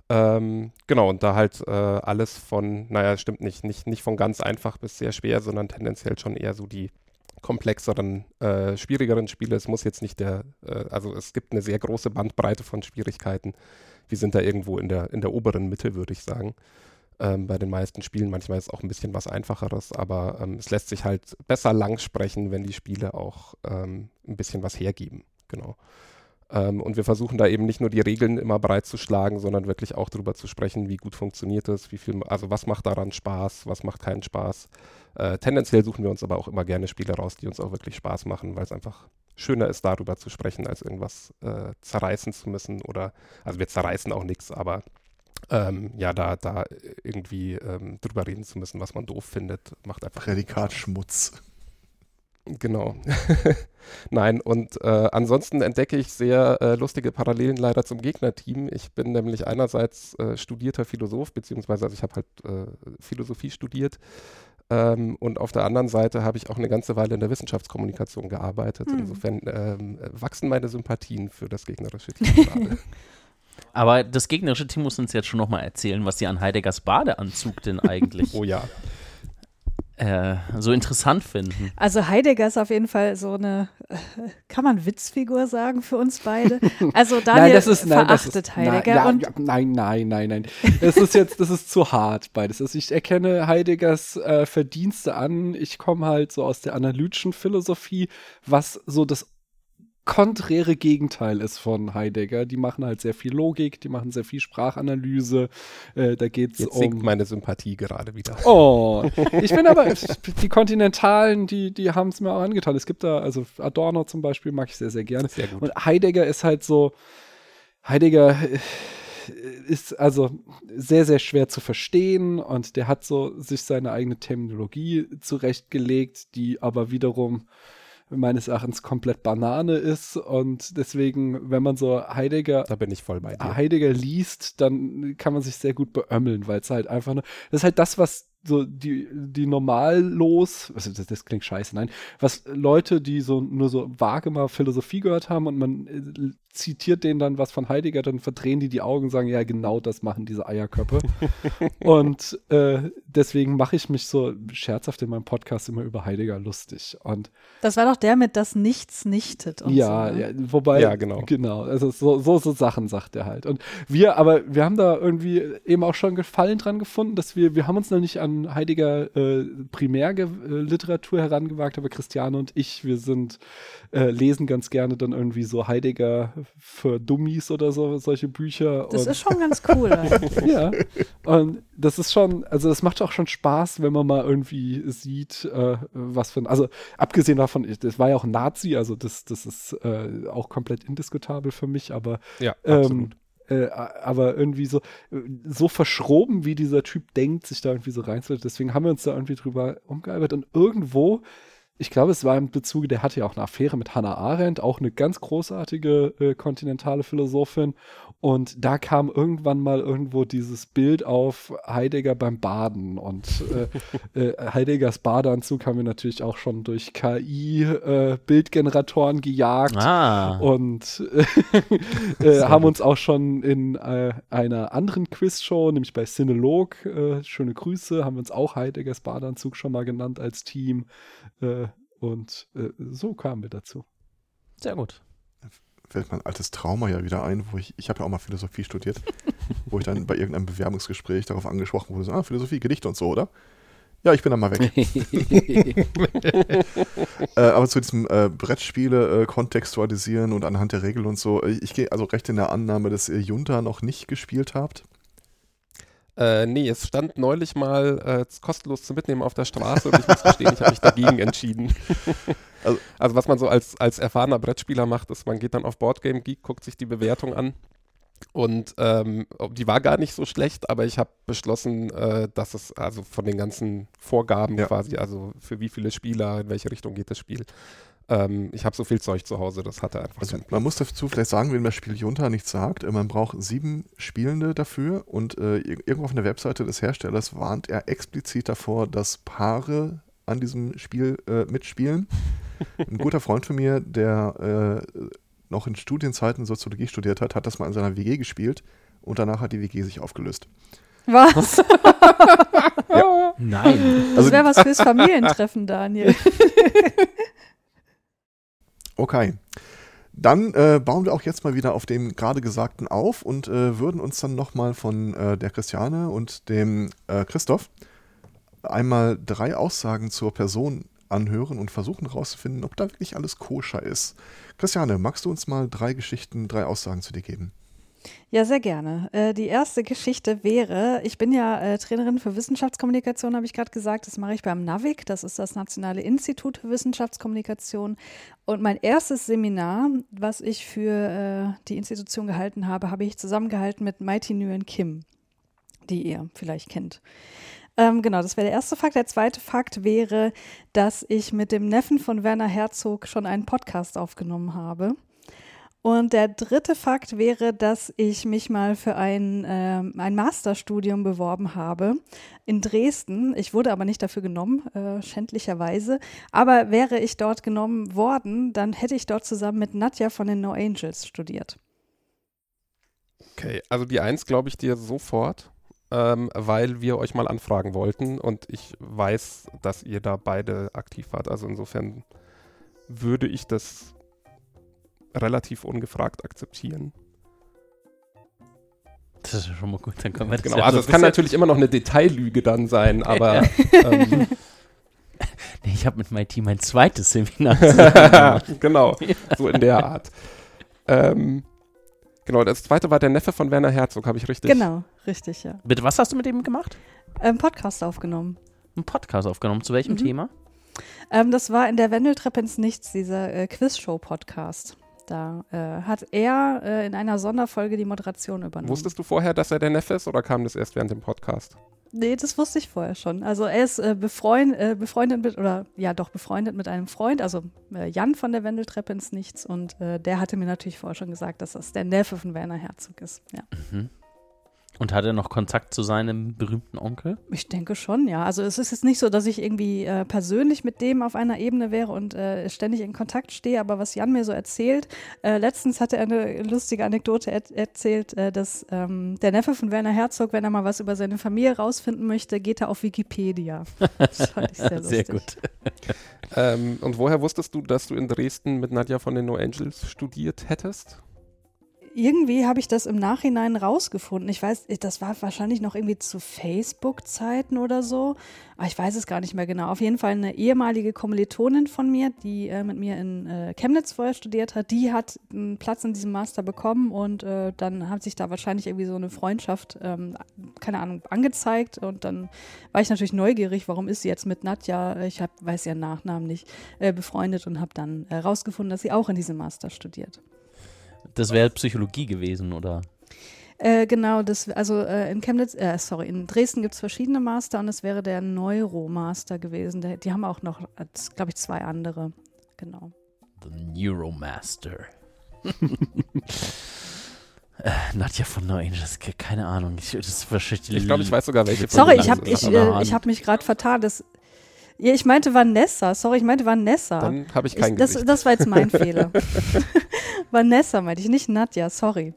Ähm, genau, und da halt äh, alles von, naja, stimmt nicht, nicht, nicht von ganz einfach bis sehr schwer, sondern tendenziell schon eher so die komplexeren, äh, schwierigeren Spiele. Es muss jetzt nicht der, äh, also es gibt eine sehr große Bandbreite von Schwierigkeiten. Wir sind da irgendwo in der, in der oberen Mitte, würde ich sagen. Ähm, bei den meisten Spielen. Manchmal ist es auch ein bisschen was Einfacheres, aber ähm, es lässt sich halt besser lang sprechen, wenn die Spiele auch ähm, ein bisschen was hergeben. Genau. Ähm, und wir versuchen da eben nicht nur die Regeln immer breit zu schlagen, sondern wirklich auch darüber zu sprechen, wie gut funktioniert es, wie viel, also was macht daran Spaß, was macht keinen Spaß. Äh, tendenziell suchen wir uns aber auch immer gerne Spiele raus, die uns auch wirklich Spaß machen, weil es einfach schöner ist, darüber zu sprechen, als irgendwas äh, zerreißen zu müssen oder, also wir zerreißen auch nichts, aber ähm, ja, da, da irgendwie ähm, drüber reden zu müssen, was man doof findet, macht einfach. Prädikat Schmutz. Genau. Nein, und äh, ansonsten entdecke ich sehr äh, lustige Parallelen leider zum Gegnerteam. Ich bin nämlich einerseits äh, studierter Philosoph, beziehungsweise also ich habe halt äh, Philosophie studiert. Ähm, und auf der anderen Seite habe ich auch eine ganze Weile in der Wissenschaftskommunikation gearbeitet. Hm. Insofern ähm, wachsen meine Sympathien für das gegnerische Team gerade. Aber das gegnerische Team muss uns jetzt schon nochmal erzählen, was sie an Heideggers Badeanzug denn eigentlich Oh ja. äh, so interessant finden. Also Heidegger ist auf jeden Fall so eine, äh, kann man Witzfigur sagen für uns beide? Also Daniel das ist, nein, das verachtet ist, Heidegger nein, ja, und ja, nein, nein, nein, nein. Das ist jetzt, das ist zu hart beides. Also ich erkenne Heideggers äh, Verdienste an. Ich komme halt so aus der analytischen Philosophie, was so das konträre Gegenteil ist von Heidegger. Die machen halt sehr viel Logik, die machen sehr viel Sprachanalyse. Äh, da geht es Jetzt um. sinkt meine Sympathie gerade wieder. Oh, ich bin aber, die Kontinentalen, die, die haben es mir auch angetan. Es gibt da, also Adorno zum Beispiel mag ich sehr, sehr gerne. Sehr gut. Und Heidegger ist halt so, Heidegger äh, ist also sehr, sehr schwer zu verstehen und der hat so sich seine eigene Terminologie zurechtgelegt, die aber wiederum meines Erachtens komplett Banane ist und deswegen, wenn man so Heidegger Da bin ich voll bei dir. Heidegger liest, dann kann man sich sehr gut beömmeln, weil es halt einfach nur, das ist halt das, was so die, die normallos, also das, das klingt scheiße, nein, was Leute, die so nur so vage mal Philosophie gehört haben und man äh, zitiert denen dann was von Heidegger, dann verdrehen die die Augen und sagen, ja, genau das machen diese Eierköpfe. und äh, deswegen mache ich mich so scherzhaft in meinem Podcast immer über Heidegger lustig. Und das war doch der mit das Nichts nichtet und ja, so. ne? ja, wobei, Ja, genau. Genau, also so, so, so Sachen sagt er halt. Und wir, aber wir haben da irgendwie eben auch schon Gefallen dran gefunden, dass wir, wir haben uns noch nicht an an Heidegger äh, Primärliteratur herangewagt, aber Christiane und ich, wir sind, äh, lesen ganz gerne dann irgendwie so Heidegger für Dummies oder so, solche Bücher. Das und, ist schon ganz cool. eigentlich. ja, und das ist schon, also es macht auch schon Spaß, wenn man mal irgendwie sieht, äh, was für ein, also abgesehen davon, ich- das war ja auch ein Nazi, also das, das ist äh, auch komplett indiskutabel für mich, aber Ja, ähm, absolut. Äh, aber irgendwie so, so verschroben, wie dieser Typ denkt, sich da irgendwie so reinzuhalten. Deswegen haben wir uns da irgendwie drüber umgearbeitet. Und irgendwo, ich glaube, es war im Bezuge, der hatte ja auch eine Affäre mit Hannah Arendt, auch eine ganz großartige äh, kontinentale Philosophin. Und da kam irgendwann mal irgendwo dieses Bild auf Heidegger beim Baden. Und äh, äh, Heideggers Badeanzug haben wir natürlich auch schon durch KI-Bildgeneratoren gejagt Ah, und äh, haben uns auch schon in äh, einer anderen Quizshow, nämlich bei Cinelog, äh, schöne Grüße, haben wir uns auch Heideggers Badeanzug schon mal genannt als Team. Äh, und äh, so kamen wir dazu. sehr gut. Fällt mein altes Trauma ja wieder ein, wo ich, ich habe ja auch mal Philosophie studiert, wo ich dann bei irgendeinem Bewerbungsgespräch darauf angesprochen wurde, so, ah, Philosophie, Gedichte und so, oder? Ja, ich bin dann mal weg. Äh, aber zu diesem äh, Brettspiele äh, kontextualisieren und anhand der Regeln und so, äh, ich gehe also recht in der Annahme, dass ihr Junta noch nicht gespielt habt. Äh, nee, es stand neulich mal äh, kostenlos zu mitnehmen auf der Straße und ich muss gestehen, ich habe mich dagegen entschieden. Also- also, was man so als, als erfahrener Brettspieler macht, ist, man geht dann auf Boardgame Geek, guckt sich die Bewertung an und ähm, die war gar nicht so schlecht, aber ich habe beschlossen, äh, dass es also von den ganzen Vorgaben Ja. quasi, also für wie viele Spieler, in welche Richtung geht das Spiel, ähm, ich habe so viel Zeug zu Hause, das hatte einfach Also keinen man muss dazu vielleicht sagen, wenn das Spiel Junta nichts sagt, äh, man braucht sieben Spielende dafür und äh, ir- irgendwo auf der Webseite des Herstellers warnt er explizit davor, dass Paare an diesem Spiel äh, mitspielen. Ein guter Freund von mir, der äh, noch in Studienzeiten Soziologie studiert hat, hat das mal in seiner WG gespielt und danach hat die WG sich aufgelöst. Was? Nein. Das Also- wäre was fürs Familientreffen, Daniel. Okay. Dann äh, bauen wir auch jetzt mal wieder auf dem gerade Gesagten auf und äh, würden uns dann nochmal von äh, der Christiane und dem äh, Christoph einmal drei Aussagen zur Person anhören und versuchen herauszufinden, ob da wirklich alles koscher ist. Christiane, magst du uns mal drei Geschichten, drei Aussagen zu dir geben? Ja, sehr gerne. Äh, die erste Geschichte wäre, ich bin ja äh, Trainerin für Wissenschaftskommunikation, habe ich gerade gesagt. Das mache ich beim NAVIC, das ist das Nationale Institut für Wissenschaftskommunikation. Und mein erstes Seminar, was ich für äh, die Institution gehalten habe, habe ich zusammengehalten mit Mighty Nguyen Kim, die ihr vielleicht kennt. Ähm, genau, das wäre der erste Fakt. Der zweite Fakt wäre, dass ich mit dem Neffen von Werner Herzog schon einen Podcast aufgenommen habe. Und der dritte Fakt wäre, dass ich mich mal für ein, ähm, ein Masterstudium beworben habe in Dresden. Ich wurde aber nicht dafür genommen, äh, schändlicherweise. Aber wäre ich dort genommen worden, dann hätte ich dort zusammen mit Nadja von den No Angels studiert. Okay, also die Eins glaube ich dir sofort, ähm, weil wir euch mal anfragen wollten und ich weiß, dass ihr da beide aktiv wart. Also insofern würde ich das relativ ungefragt akzeptieren. Das ist ja schon mal gut, dann können wir das Genau, ja also so es kann natürlich immer noch eine Detaillüge dann sein, aber ähm, Nee, ich habe mit meinem Team ein zweites Seminar genau, so in der Art. Ähm, genau, das zweite war der Neffe von Werner Herzog, habe ich richtig? Genau, richtig, ja. Bitte, was hast du mit dem gemacht? Ein Podcast aufgenommen. Einen Podcast aufgenommen. Zu welchem Mhm. Thema? Ähm, das war in der Wendeltreppe ins Nichts, dieser äh, Quizshow-Podcast. Da äh, hat er äh, in einer Sonderfolge die Moderation übernommen. Wusstest du vorher, dass er der Neffe ist oder kam das erst während dem Podcast? Nee, das wusste ich vorher schon. Also er ist äh, befreund, äh, befreundet mit, oder ja doch befreundet mit einem Freund, also äh, Jan von der Wendeltreppe ins Nichts. Und äh, der hatte mir natürlich vorher schon gesagt, dass das der Neffe von Werner Herzog ist. Ja. Mhm. Und hat er noch Kontakt zu seinem berühmten Onkel? Ich denke schon, ja. Also es ist jetzt nicht so, dass ich irgendwie äh, persönlich mit dem auf einer Ebene wäre und äh, ständig in Kontakt stehe, aber was Jan mir so erzählt, äh, letztens hat er eine lustige Anekdote er erzählt, äh, dass ähm, der Neffe von Werner Herzog, wenn er mal was über seine Familie rausfinden möchte, geht er auf Wikipedia. Das fand ich sehr lustig. Sehr gut. Ähm, und woher wusstest du, dass du in Dresden mit Nadja von den No Angels studiert hättest? Irgendwie habe ich das im Nachhinein rausgefunden. Ich weiß, das war wahrscheinlich noch irgendwie zu Facebook-Zeiten oder so. Aber ich weiß es gar nicht mehr genau. Auf jeden Fall eine ehemalige Kommilitonin von mir, die äh, mit mir in äh, Chemnitz vorher studiert hat, die hat einen Platz in diesem Master bekommen und äh, dann hat sich da wahrscheinlich irgendwie so eine Freundschaft, ähm, keine Ahnung, angezeigt. Und dann war ich natürlich neugierig, warum ist sie jetzt mit Nadja, ich hab, weiß ihren Nachnamen nicht, äh, befreundet und habe dann herausgefunden, dass sie auch in diesem Master studiert. Das wäre Psychologie gewesen, oder? Äh, genau, das, also äh, in Chemnitz, äh, sorry, in Dresden gibt es verschiedene Master und es wäre der Neuromaster gewesen. Der, die haben auch noch, glaube ich, zwei andere. Genau. The Neuromaster. äh, Nadja von No Angels, keine Ahnung. Ich, das ich glaube, ich weiß sogar welche. Sorry, ich habe ich, äh, ich hab mich gerade vertan. Das, ja, ich meinte Vanessa. Sorry, ich meinte Vanessa. Dann habe ich kein ich, das, Gesicht. das war jetzt mein Fehler. Vanessa meinte ich, nicht Nadja, sorry.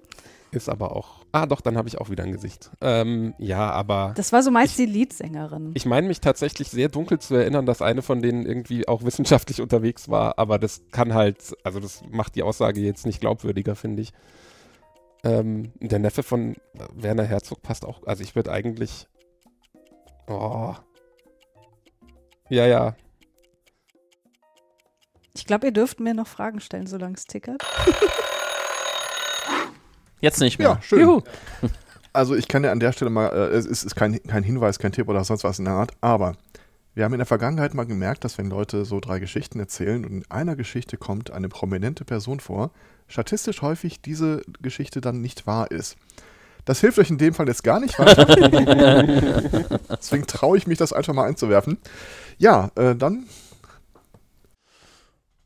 Ist aber auch. Ah, doch, dann habe ich auch wieder ein Gesicht. Ähm, ja, aber. Das war so meist ich, die Leadsängerin. Ich meine mich tatsächlich sehr dunkel zu erinnern, dass eine von denen irgendwie auch wissenschaftlich unterwegs war, aber das kann halt, also das macht die Aussage jetzt nicht glaubwürdiger, finde ich. Ähm, der Neffe von Werner Herzog passt auch. Also ich würde eigentlich. Oh. Ja, ja. Ich glaube, ihr dürft mir noch Fragen stellen, solange es tickert. Jetzt nicht mehr. Ja, schön. Juhu. Also ich kann ja an der Stelle mal, äh, es ist, ist kein, kein Hinweis, kein Tipp oder sonst was in der Art, aber wir haben in der Vergangenheit mal gemerkt, dass wenn Leute so drei Geschichten erzählen und in einer Geschichte kommt eine prominente Person vor, statistisch häufig diese Geschichte dann nicht wahr ist. Das hilft euch in dem Fall jetzt gar nicht weiter. Deswegen traue ich mich, das einfach mal einzuwerfen. Ja, äh, dann.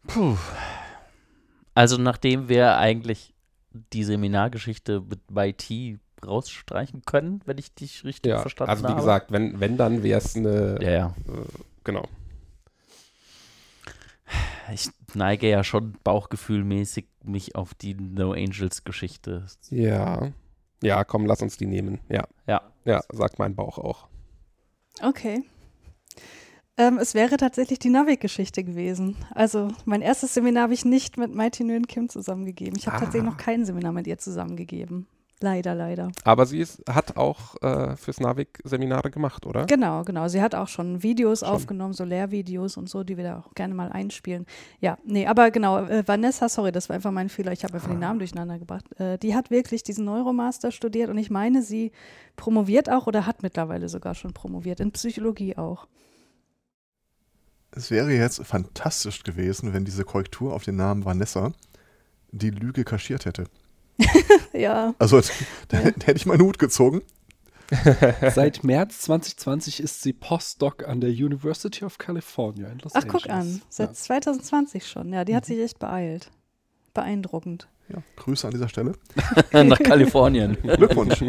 Puh. Also nachdem wir eigentlich die Seminargeschichte bei T rausstreichen können, wenn ich dich richtig ja, verstanden habe. Also wie habe. gesagt, wenn, wenn dann wäre es eine. Ja, ja. Äh, genau. Ich neige ja schon bauchgefühlmäßig mich auf die No Angels Geschichte. Ja. Ja, komm, lass uns die nehmen. Ja. Ja. Ja, sagt mein Bauch auch. Okay. Ähm, es wäre tatsächlich die Navik-Geschichte gewesen. Also mein erstes Seminar habe ich nicht mit Mighty Nguyen Kim zusammengegeben. Ich habe Ah. tatsächlich noch kein Seminar mit ihr zusammengegeben. Leider, leider. Aber sie ist, hat auch äh, fürs Navik Seminare gemacht, oder? Genau, genau. Sie hat auch schon Videos Schon. aufgenommen, so Lehrvideos und so, die wir da auch gerne mal einspielen. Ja, nee, aber genau, äh, Vanessa, sorry, das war einfach mein Fehler. Ich habe einfach die Namen durcheinander gebracht. Äh, die hat wirklich diesen Neuromaster studiert und ich meine, sie promoviert auch oder hat mittlerweile sogar schon promoviert, in Psychologie auch. Es wäre jetzt fantastisch gewesen, wenn diese Korrektur auf den Namen Vanessa die Lüge kaschiert hätte. Ja, Also da hätte ich meinen Hut gezogen. Seit März 2020 ist sie Postdoc an der University of California in Los ach, Angeles. guck an, seit 2020 schon. Ja, die hat sich echt beeilt. Beeindruckend. Ja, Grüße an dieser Stelle. Nach Kalifornien. Glückwunsch.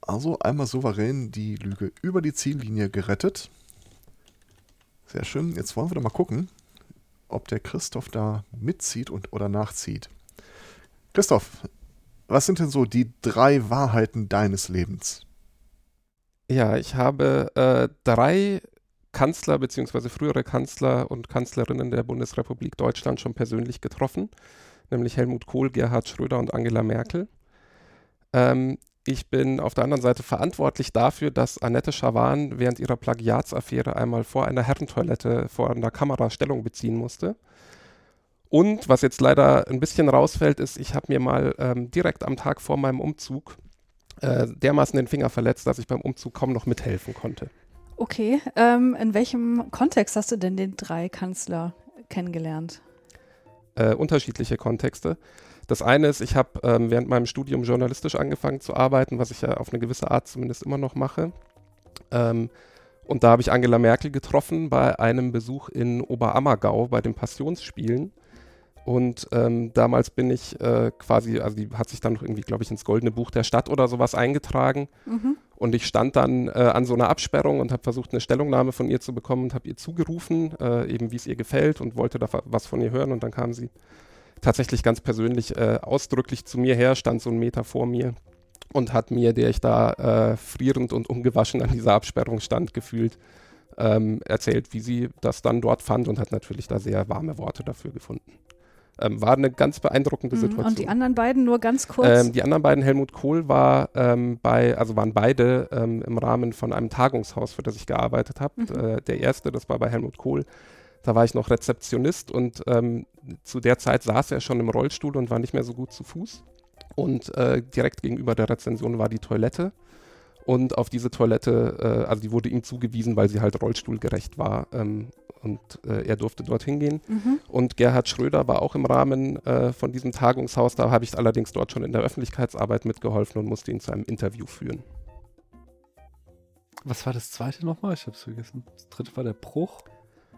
Also einmal souverän die Lüge über die Ziellinie gerettet. Sehr schön. Jetzt wollen wir doch mal gucken, ob der Christoph da mitzieht und, oder nachzieht. Christoph, was sind denn so die drei Wahrheiten deines Lebens? Ja, ich habe äh, drei Kanzler bzw. frühere Kanzler und Kanzlerinnen der Bundesrepublik Deutschland schon persönlich getroffen, nämlich Helmut Kohl, Gerhard Schröder und Angela Merkel. Ähm, ich bin auf der anderen Seite verantwortlich dafür, dass Annette Schawan während ihrer Plagiatsaffäre einmal vor einer Herrentoilette vor einer Kamera Stellung beziehen musste. Und was jetzt leider ein bisschen rausfällt, ist, ich habe mir mal ähm, direkt am Tag vor meinem Umzug äh, dermaßen den Finger verletzt, dass ich beim Umzug kaum noch mithelfen konnte. Okay, ähm, in welchem Kontext hast du denn den drei Kanzler kennengelernt? Äh, unterschiedliche Kontexte. Das eine ist, ich habe ähm, während meinem Studium journalistisch angefangen zu arbeiten, was ich ja auf eine gewisse Art zumindest immer noch mache. Ähm, und da habe ich Angela Merkel getroffen bei einem Besuch in Oberammergau bei den Passionsspielen. Und ähm, damals bin ich äh, quasi, also die hat sich dann noch irgendwie, glaube ich, ins Goldene Buch der Stadt oder sowas eingetragen. Mhm. Und ich stand dann äh, an so einer Absperrung und habe versucht, eine Stellungnahme von ihr zu bekommen und habe ihr zugerufen, äh, eben wie es ihr gefällt und wollte da was von ihr hören. Und dann kam sie tatsächlich ganz persönlich äh, ausdrücklich zu mir her, stand so einen Meter vor mir und hat mir, der ich da äh, frierend und ungewaschen an dieser Absperrung stand, gefühlt, ähm, erzählt, wie sie das dann dort fand und hat natürlich da sehr warme Worte dafür gefunden. Ähm, war eine ganz beeindruckende Mhm. Situation. Und die anderen beiden nur ganz kurz. Ähm, die anderen beiden, Helmut Kohl war ähm, bei, also waren beide ähm, im Rahmen von einem Tagungshaus, für das ich gearbeitet habe. Mhm. Äh, der erste, das war bei Helmut Kohl. Da war ich noch Rezeptionist und ähm, zu der Zeit saß er schon im Rollstuhl und war nicht mehr so gut zu Fuß. Und äh, direkt gegenüber der Rezension war die Toilette. Und auf diese Toilette, äh, also die wurde ihm zugewiesen, weil sie halt rollstuhlgerecht war. Ähm, und äh, er durfte dorthin gehen. mhm. Und Gerhard Schröder war auch im Rahmen äh, von diesem Tagungshaus. Da habe ich allerdings dort schon in der Öffentlichkeitsarbeit mitgeholfen und musste ihn zu einem Interview führen. Was war das zweite nochmal? Ich hab's vergessen. Das dritte war der Bruch.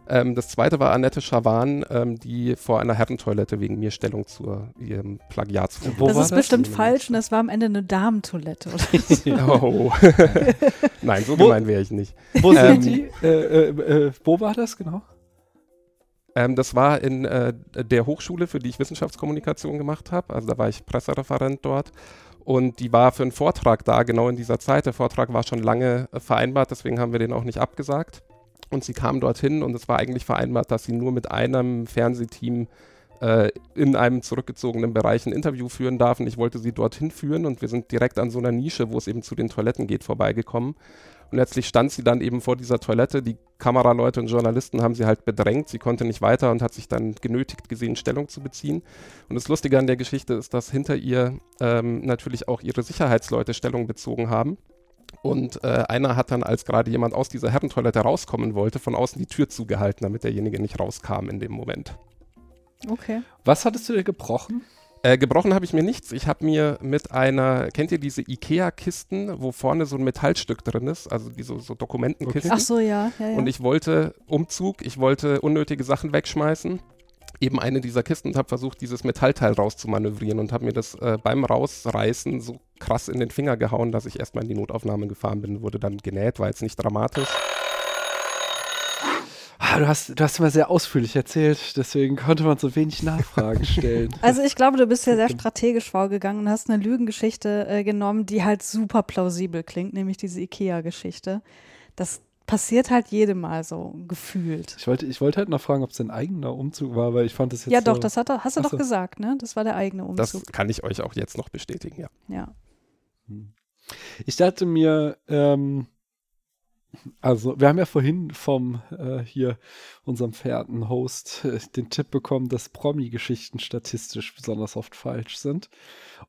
Ähm, das zweite war Annette Schawan, ähm, die vor einer Herrentoilette wegen mir Stellung zu ihrem Plagiatsvorwurf. Wo das war ist das? bestimmt falsch und das war am Ende eine Damentoilette. Oder? Oh. Nein, so Wo- gemein wäre ich nicht. Wo Ähm, sind die? Äh, äh, äh, wo war das genau? Ähm, das war in äh, der Hochschule, für die ich Wissenschaftskommunikation gemacht habe. Also da war ich Pressereferent dort. Und die war für einen Vortrag da, genau in dieser Zeit. Der Vortrag war schon lange vereinbart, deswegen haben wir den auch nicht abgesagt. Und sie kam dorthin und es war eigentlich vereinbart, dass sie nur mit einem Fernsehteam äh, in einem zurückgezogenen Bereich ein Interview führen darf. Und ich wollte sie dorthin führen und wir sind direkt an so einer Nische, wo es eben zu den Toiletten geht, vorbeigekommen. Und letztlich stand sie dann eben vor dieser Toilette. Die Kameraleute und Journalisten haben sie halt bedrängt. Sie konnte nicht weiter und hat sich dann genötigt gesehen, Stellung zu beziehen. Und das Lustige an der Geschichte ist, dass hinter ihr ähm, natürlich auch ihre Sicherheitsleute Stellung bezogen haben. Und äh, einer hat dann, als gerade jemand aus dieser Herrentoilette rauskommen wollte, von außen die Tür zugehalten, damit derjenige nicht rauskam in dem Moment. Okay. Was hattest du dir gebrochen? Äh, gebrochen habe ich mir nichts. Ich habe mir mit einer, kennt ihr diese Ikea-Kisten, wo vorne so ein Metallstück drin ist, also diese so Dokumentenkisten? Ach so, ja. ja, ja. Und ich wollte Umzug, ich wollte unnötige Sachen wegschmeißen. Eben eine dieser Kisten und habe versucht, dieses Metallteil rauszumanövrieren und habe mir das äh, beim Rausreißen so krass in den Finger gehauen, dass ich erstmal in die Notaufnahme gefahren bin, wurde dann genäht, war jetzt nicht dramatisch. Ah, du, hast, du hast immer sehr ausführlich erzählt, deswegen konnte man so wenig Nachfragen stellen. Also ich glaube, du bist ja sehr strategisch vorgegangen und hast eine Lügengeschichte äh, genommen, die halt super plausibel klingt, nämlich diese Ikea-Geschichte. Das passiert halt jedem Mal so gefühlt. Ich wollte, ich wollte halt noch fragen, ob es ein eigener Umzug war, weil ich fand das jetzt Ja, so, doch, das hat, er- hast du Ach doch so. gesagt, ne? Das war der eigene Das Umzug. kann ich euch auch jetzt noch bestätigen, ja. ja. Ich dachte mir, ähm, also wir haben ja vorhin vom äh, hier unserem verehrten Host äh, den Tipp bekommen, dass Promi-Geschichten statistisch besonders oft falsch sind.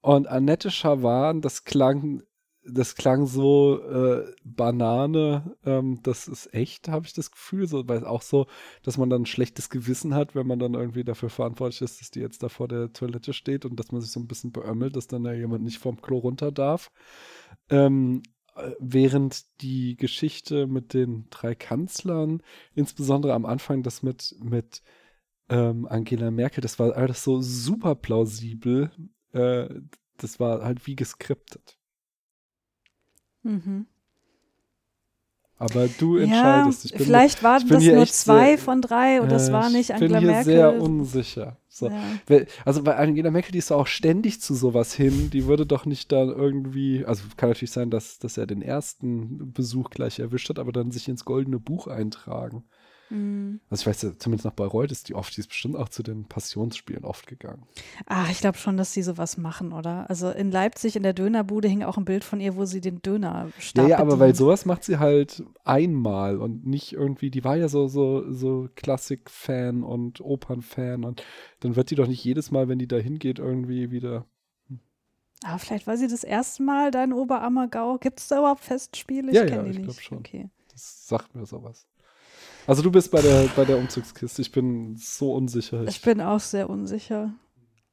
Und Annette Schawan, das klang, das klang so äh, Banane, ähm, das ist echt, habe ich das Gefühl, so, weil auch so, dass man dann ein schlechtes Gewissen hat, wenn man dann irgendwie dafür verantwortlich ist, dass die jetzt da vor der Toilette steht und dass man sich so ein bisschen beömmelt, dass dann da jemand nicht vom Klo runter darf. Ähm, äh, während die Geschichte mit den drei Kanzlern, insbesondere am Anfang das mit, mit ähm, Angela Merkel, das war alles so super plausibel. Äh, das war halt wie geskriptet. Mhm. Aber du Ja, entscheidest. Ich bin, vielleicht waren ich bin das nur zwei sehr- von drei und das war nicht ich Angela bin hier Merkel. sehr unsicher. So. Ja. Also bei Angela Merkel, die ist auch ständig zu sowas hin. Die würde doch nicht dann irgendwie, also kann natürlich sein, dass, dass er den ersten Besuch gleich erwischt hat, aber dann sich ins goldene Buch eintragen. Mhm. Also ich weiß ja, zumindest noch bei Reut ist die oft, die ist bestimmt auch zu den Passionsspielen oft gegangen. Ah, ich glaube schon, dass sie sowas machen, oder? Also in Leipzig in der Dönerbude hing auch ein Bild von ihr, wo sie den Döner Ja, ja, aber weil sowas macht sie halt einmal und nicht irgendwie, die war ja so, so, so Klassik-Fan und Opern-Fan und dann wird die doch nicht jedes Mal, wenn die da hingeht, irgendwie wieder. Ah, vielleicht war sie das erste Mal da in Oberammergau. Gibt es da überhaupt Festspiele? Ja, kenn ja, die ich nicht. schon. Okay. Das sagt mir sowas. Also du bist bei der, bei der Umzugskiste. Ich bin so unsicher. Ich bin auch sehr unsicher.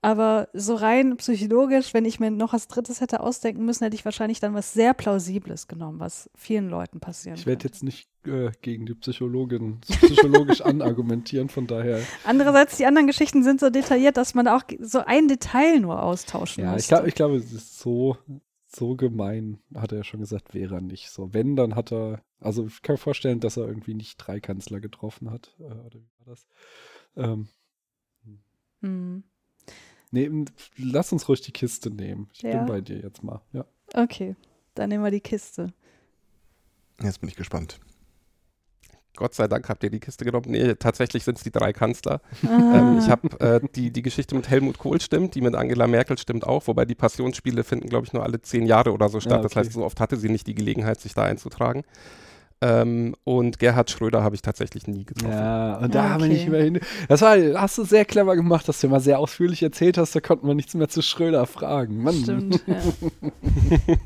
Aber so rein psychologisch, wenn ich mir noch was Drittes hätte ausdenken müssen, hätte ich wahrscheinlich dann was sehr Plausibles genommen, was vielen Leuten passieren Ich werde jetzt nicht äh, gegen die Psychologin psychologisch anargumentieren, von daher. Andererseits, die anderen Geschichten sind so detailliert, dass man auch so ein Detail nur austauschen Ja, muss. glaube, ich glaube, es ist so, so gemein, hat er ja schon gesagt, wäre er nicht. So, wenn, dann hat er, also ich kann mir vorstellen, dass er irgendwie nicht drei Kanzler getroffen hat. Äh, oder wie war das? Ähm, Hm. nee, lass uns ruhig die Kiste nehmen. Ich Ja. bin bei dir jetzt mal. Ja. Okay, dann nehmen wir die Kiste. Jetzt bin ich gespannt. Gott sei Dank habt ihr die Kiste genommen. Nee, tatsächlich sind es die drei Kanzler. Ah. Ähm, ich habe äh, die, die Geschichte mit Helmut Kohl stimmt, die mit Angela Merkel stimmt auch, wobei die Passionsspiele finden, glaube ich, nur alle zehn Jahre oder so statt. Ja, Das okay. heißt, so oft hatte sie nicht die Gelegenheit, sich da einzutragen. Ähm, und Gerhard Schröder habe ich tatsächlich nie getroffen. Ja, und da Ja, haben wir nicht okay. mehr hin. Das war, hast du sehr clever gemacht, dass du mal sehr ausführlich erzählt hast, da konnten wir nichts mehr zu Schröder fragen. Mann, Stimmt. Ja.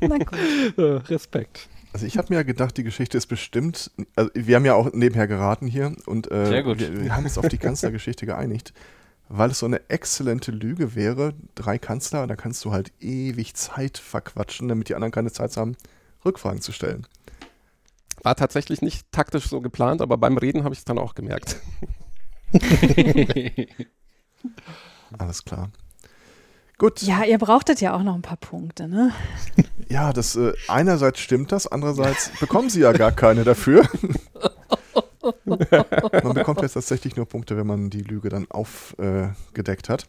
Na gut. Respekt. Also ich habe mir ja gedacht, die Geschichte ist bestimmt, also wir haben ja auch nebenher geraten hier und äh, Sehr gut. Wir, wir haben uns auf die Kanzlergeschichte geeinigt, weil es so eine exzellente Lüge wäre, drei Kanzler, da kannst du halt ewig Zeit verquatschen, damit die anderen keine Zeit haben, Rückfragen zu stellen. War tatsächlich nicht taktisch so geplant, aber beim Reden habe ich es dann auch gemerkt. Alles klar. Gut, ja, Ja, ihr brauchtet ja auch noch ein paar Punkte, ne? das äh, einerseits stimmt das, andererseits bekommen sie ja gar keine dafür. man bekommt jetzt tatsächlich nur Punkte, wenn man die Lüge dann aufgedeckt hat.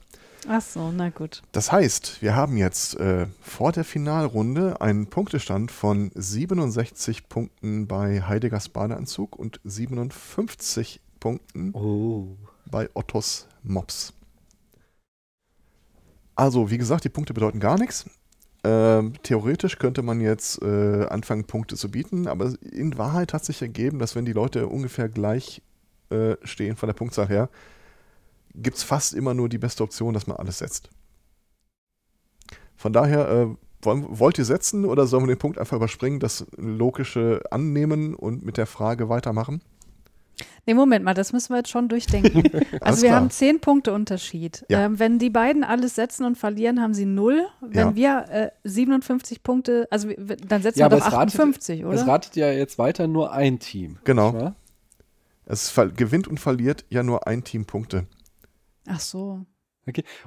Ach so, na gut. Das heißt, wir haben jetzt äh, vor der Finalrunde einen Punktestand von 67 Punkten bei Heideggers Badeanzug und 57 Punkten Oh. bei Ottos Mops. Also, wie gesagt, die Punkte bedeuten gar nichts. Ähm, theoretisch könnte man jetzt äh, anfangen, Punkte zu bieten, aber in Wahrheit hat sich ergeben, dass wenn die Leute ungefähr gleich äh, stehen von der Punktzahl her, gibt es fast immer nur die beste Option, dass man alles setzt. Von daher, äh, wollen, wollt ihr setzen oder sollen wir den Punkt einfach überspringen, das Logische annehmen und mit der Frage weitermachen? Nee, Moment mal, das müssen wir jetzt schon durchdenken. Also wir klar. haben zehn Punkte Unterschied. Ja. Ähm, wenn die beiden alles setzen und verlieren, haben sie null. Wenn wir äh, 57 Punkte, also dann setzen Ja, wir doch es ratet- 58, Es oder? ratet ja jetzt weiter nur ein Team. Genau. Es gewinnt und verliert ja nur ein Team Punkte. Ach so.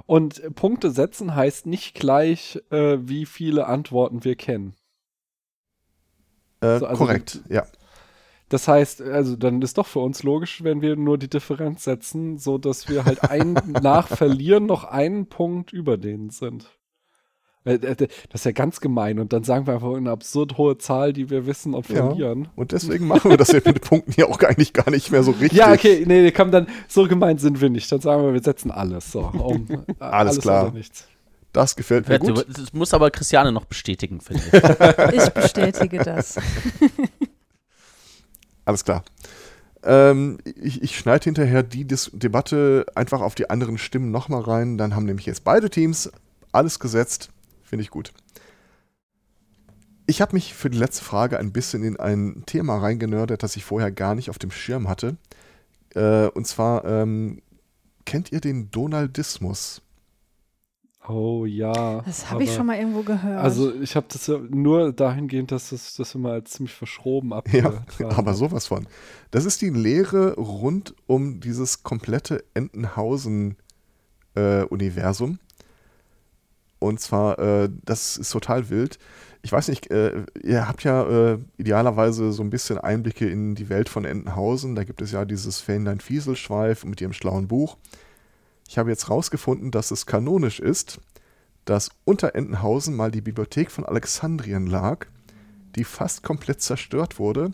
Und äh, Punkte setzen heißt nicht gleich, äh, wie viele Antworten wir kennen. Äh, So, also korrekt, ja. Das heißt, also dann ist doch für uns logisch, wenn wir nur die Differenz setzen, so dass wir halt ein nach Verlieren noch einen Punkt über denen sind. Äh, äh, Das ist ja ganz gemein. Und dann sagen wir einfach eine absurd hohe Zahl, die wir wissen und Ja. verlieren. Und deswegen machen wir das jetzt mit den Punkten ja auch eigentlich gar nicht mehr so richtig. Ja, okay, nee, komm, dann so gemein sind wir nicht. Dann sagen wir, wir setzen alles. So, um, äh, Alles klar. oder nichts. Das gefällt mir gut. Das muss aber Christiane noch bestätigen, finde ich. Ich bestätige das. Alles klar. Ähm, ich ich schneide hinterher die Dis Debatte einfach auf die anderen Stimmen nochmal rein. Dann haben nämlich jetzt beide Teams alles gesetzt. Finde ich gut. Ich habe mich für die letzte Frage ein bisschen in ein Thema reingenördet, das ich vorher gar nicht auf dem Schirm hatte. Äh, und zwar, ähm, kennt ihr den Donaldismus? Oh ja. Das habe ich schon mal irgendwo gehört. Also ich habe das ja nur dahingehend, dass das, das immer als ziemlich verschroben ab. Ja, aber sowas von. Das ist die Lehre rund um dieses komplette Entenhausen-Universum. Und zwar, äh, das ist total wild. Ich weiß nicht, äh, ihr habt ja äh, idealerweise so ein bisschen Einblicke in die Welt von Entenhausen. Da gibt es ja dieses Fähnlein Fieselschweif mit ihrem schlauen Buch. Ich habe jetzt rausgefunden, dass es kanonisch ist, dass unter Entenhausen mal die Bibliothek von Alexandrien lag, die fast komplett zerstört wurde,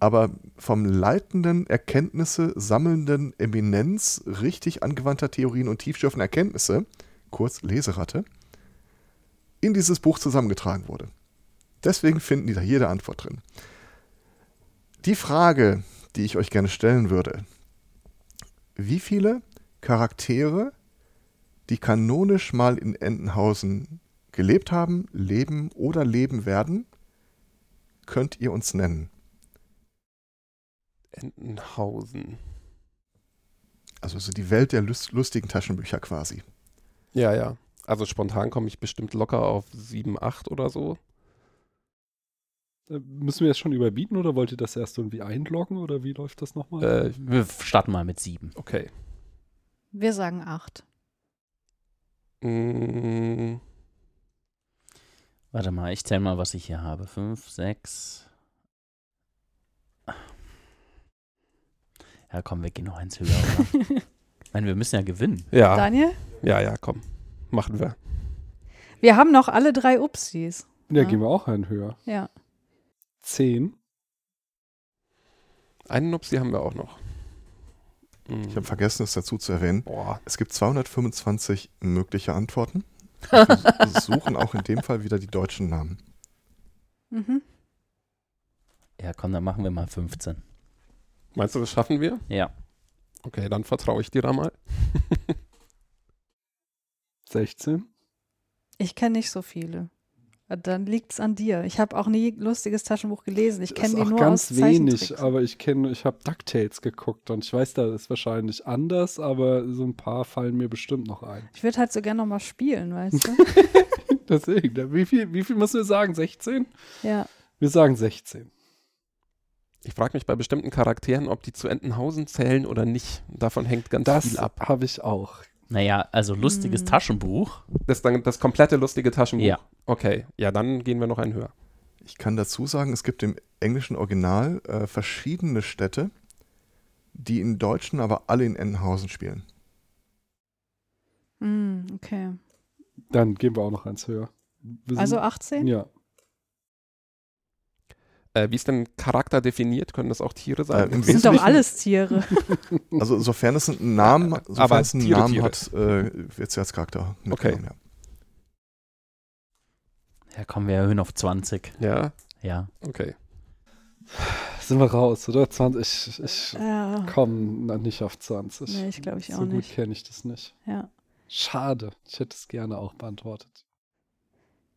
aber vom leitenden Erkenntnisse sammelnden Eminenz richtig angewandter Theorien und tiefschürfender Erkenntnisse, kurz Leseratte, in dieses Buch zusammengetragen wurde. Deswegen finden die da jede Antwort drin. Die Frage, die ich euch gerne stellen würde, wie viele Charaktere, die kanonisch mal in Entenhausen gelebt haben, leben oder leben werden, könnt ihr uns nennen? Entenhausen. Also so die Welt der lust lustigen Taschenbücher quasi. Ja, ja. Also spontan komme ich bestimmt locker auf 7, 8 oder so. Äh, Müssen wir jetzt schon überbieten oder wollt ihr das erst irgendwie einloggen oder wie läuft das nochmal? Äh, Wir starten mal mit sieben. okay. Wir sagen acht. Mm, Warte mal, ich zähle mal, was ich hier habe. Fünf, sechs. Ja, komm, wir gehen noch eins höher, oder? ich meine, wir müssen ja gewinnen. ja, Daniel? ja, ja, komm. Machen wir. Wir haben noch alle drei Upsis. ja, ja. gehen wir auch einen höher. Ja. Zehn. Einen Nupsi haben wir auch noch. Hm. Ich habe vergessen, es dazu zu erwähnen. Boah, Es gibt 225 mögliche Antworten. Wir suchen auch in dem Fall wieder die deutschen Namen. Mhm. Ja, komm, dann machen wir mal 15. meinst du, das schaffen wir? Ja. Okay, dann vertraue ich dir da mal. 16. Ich kenne nicht so viele. Dann liegt es an dir. Ich habe auch nie lustiges Taschenbuch gelesen. Ich Das kenne ist die auch nur ganz aus wenig, aber ich kenne, ich habe DuckTales geguckt und ich weiß, da ist wahrscheinlich anders, aber so ein paar fallen mir bestimmt noch ein. Ich würde halt so gerne nochmal spielen, weißt du? Deswegen, wie viel, wie viel müssen wir sagen? 16? ja. Wir sagen 16. Ich frage mich bei bestimmten Charakteren, ob die zu Entenhausen zählen oder nicht. Davon hängt ganz Das viel ab. habe ich auch. Naja, also lustiges Hm. Taschenbuch. Das dann das komplette lustige Taschenbuch. Ja. Okay, ja, dann gehen wir noch einen höher. Ich kann dazu sagen, es gibt im englischen Original äh, verschiedene Städte, die in Deutschen aber alle in Entenhausen spielen. Hm, okay. Dann gehen wir auch noch eins höher. Wir Also sind- 18? Ja. Äh, wie ist denn Charakter definiert? Können das auch Tiere sein? Äh, Das sind doch alles Tiere. Also sofern es einen Namen, sofern Aber es einen Tiere, Namen Tiere. hat, äh, wird es ja als Charakter mitgenommen. Ja. Ja, kommen wir erhöhen auf 20. ja, Ja. okay. Sind wir raus, oder? 20. Ich, ich Ja. komme nicht auf 20. Nee, ich glaube ich so auch gut nicht. kenne ich das nicht. Ja. Schade. Ich hätte es gerne auch beantwortet.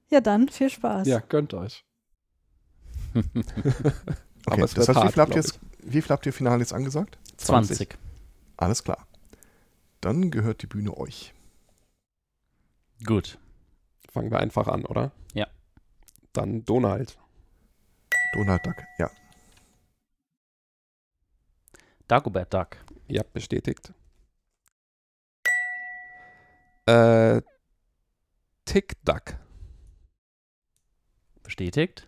ja, dann viel Spaß. Ja, gönnt euch. Okay, es das heißt, wie hart, viel, habt ihr jetzt, wie viel habt ihr final jetzt angesagt? 20. Alles klar. Dann gehört die Bühne euch. Gut. Fangen wir einfach an, oder? Ja. Dann Donald. Donald Duck, ja. Dagobert Duck. Ja, bestätigt. Äh, Tick Duck. Bestätigt.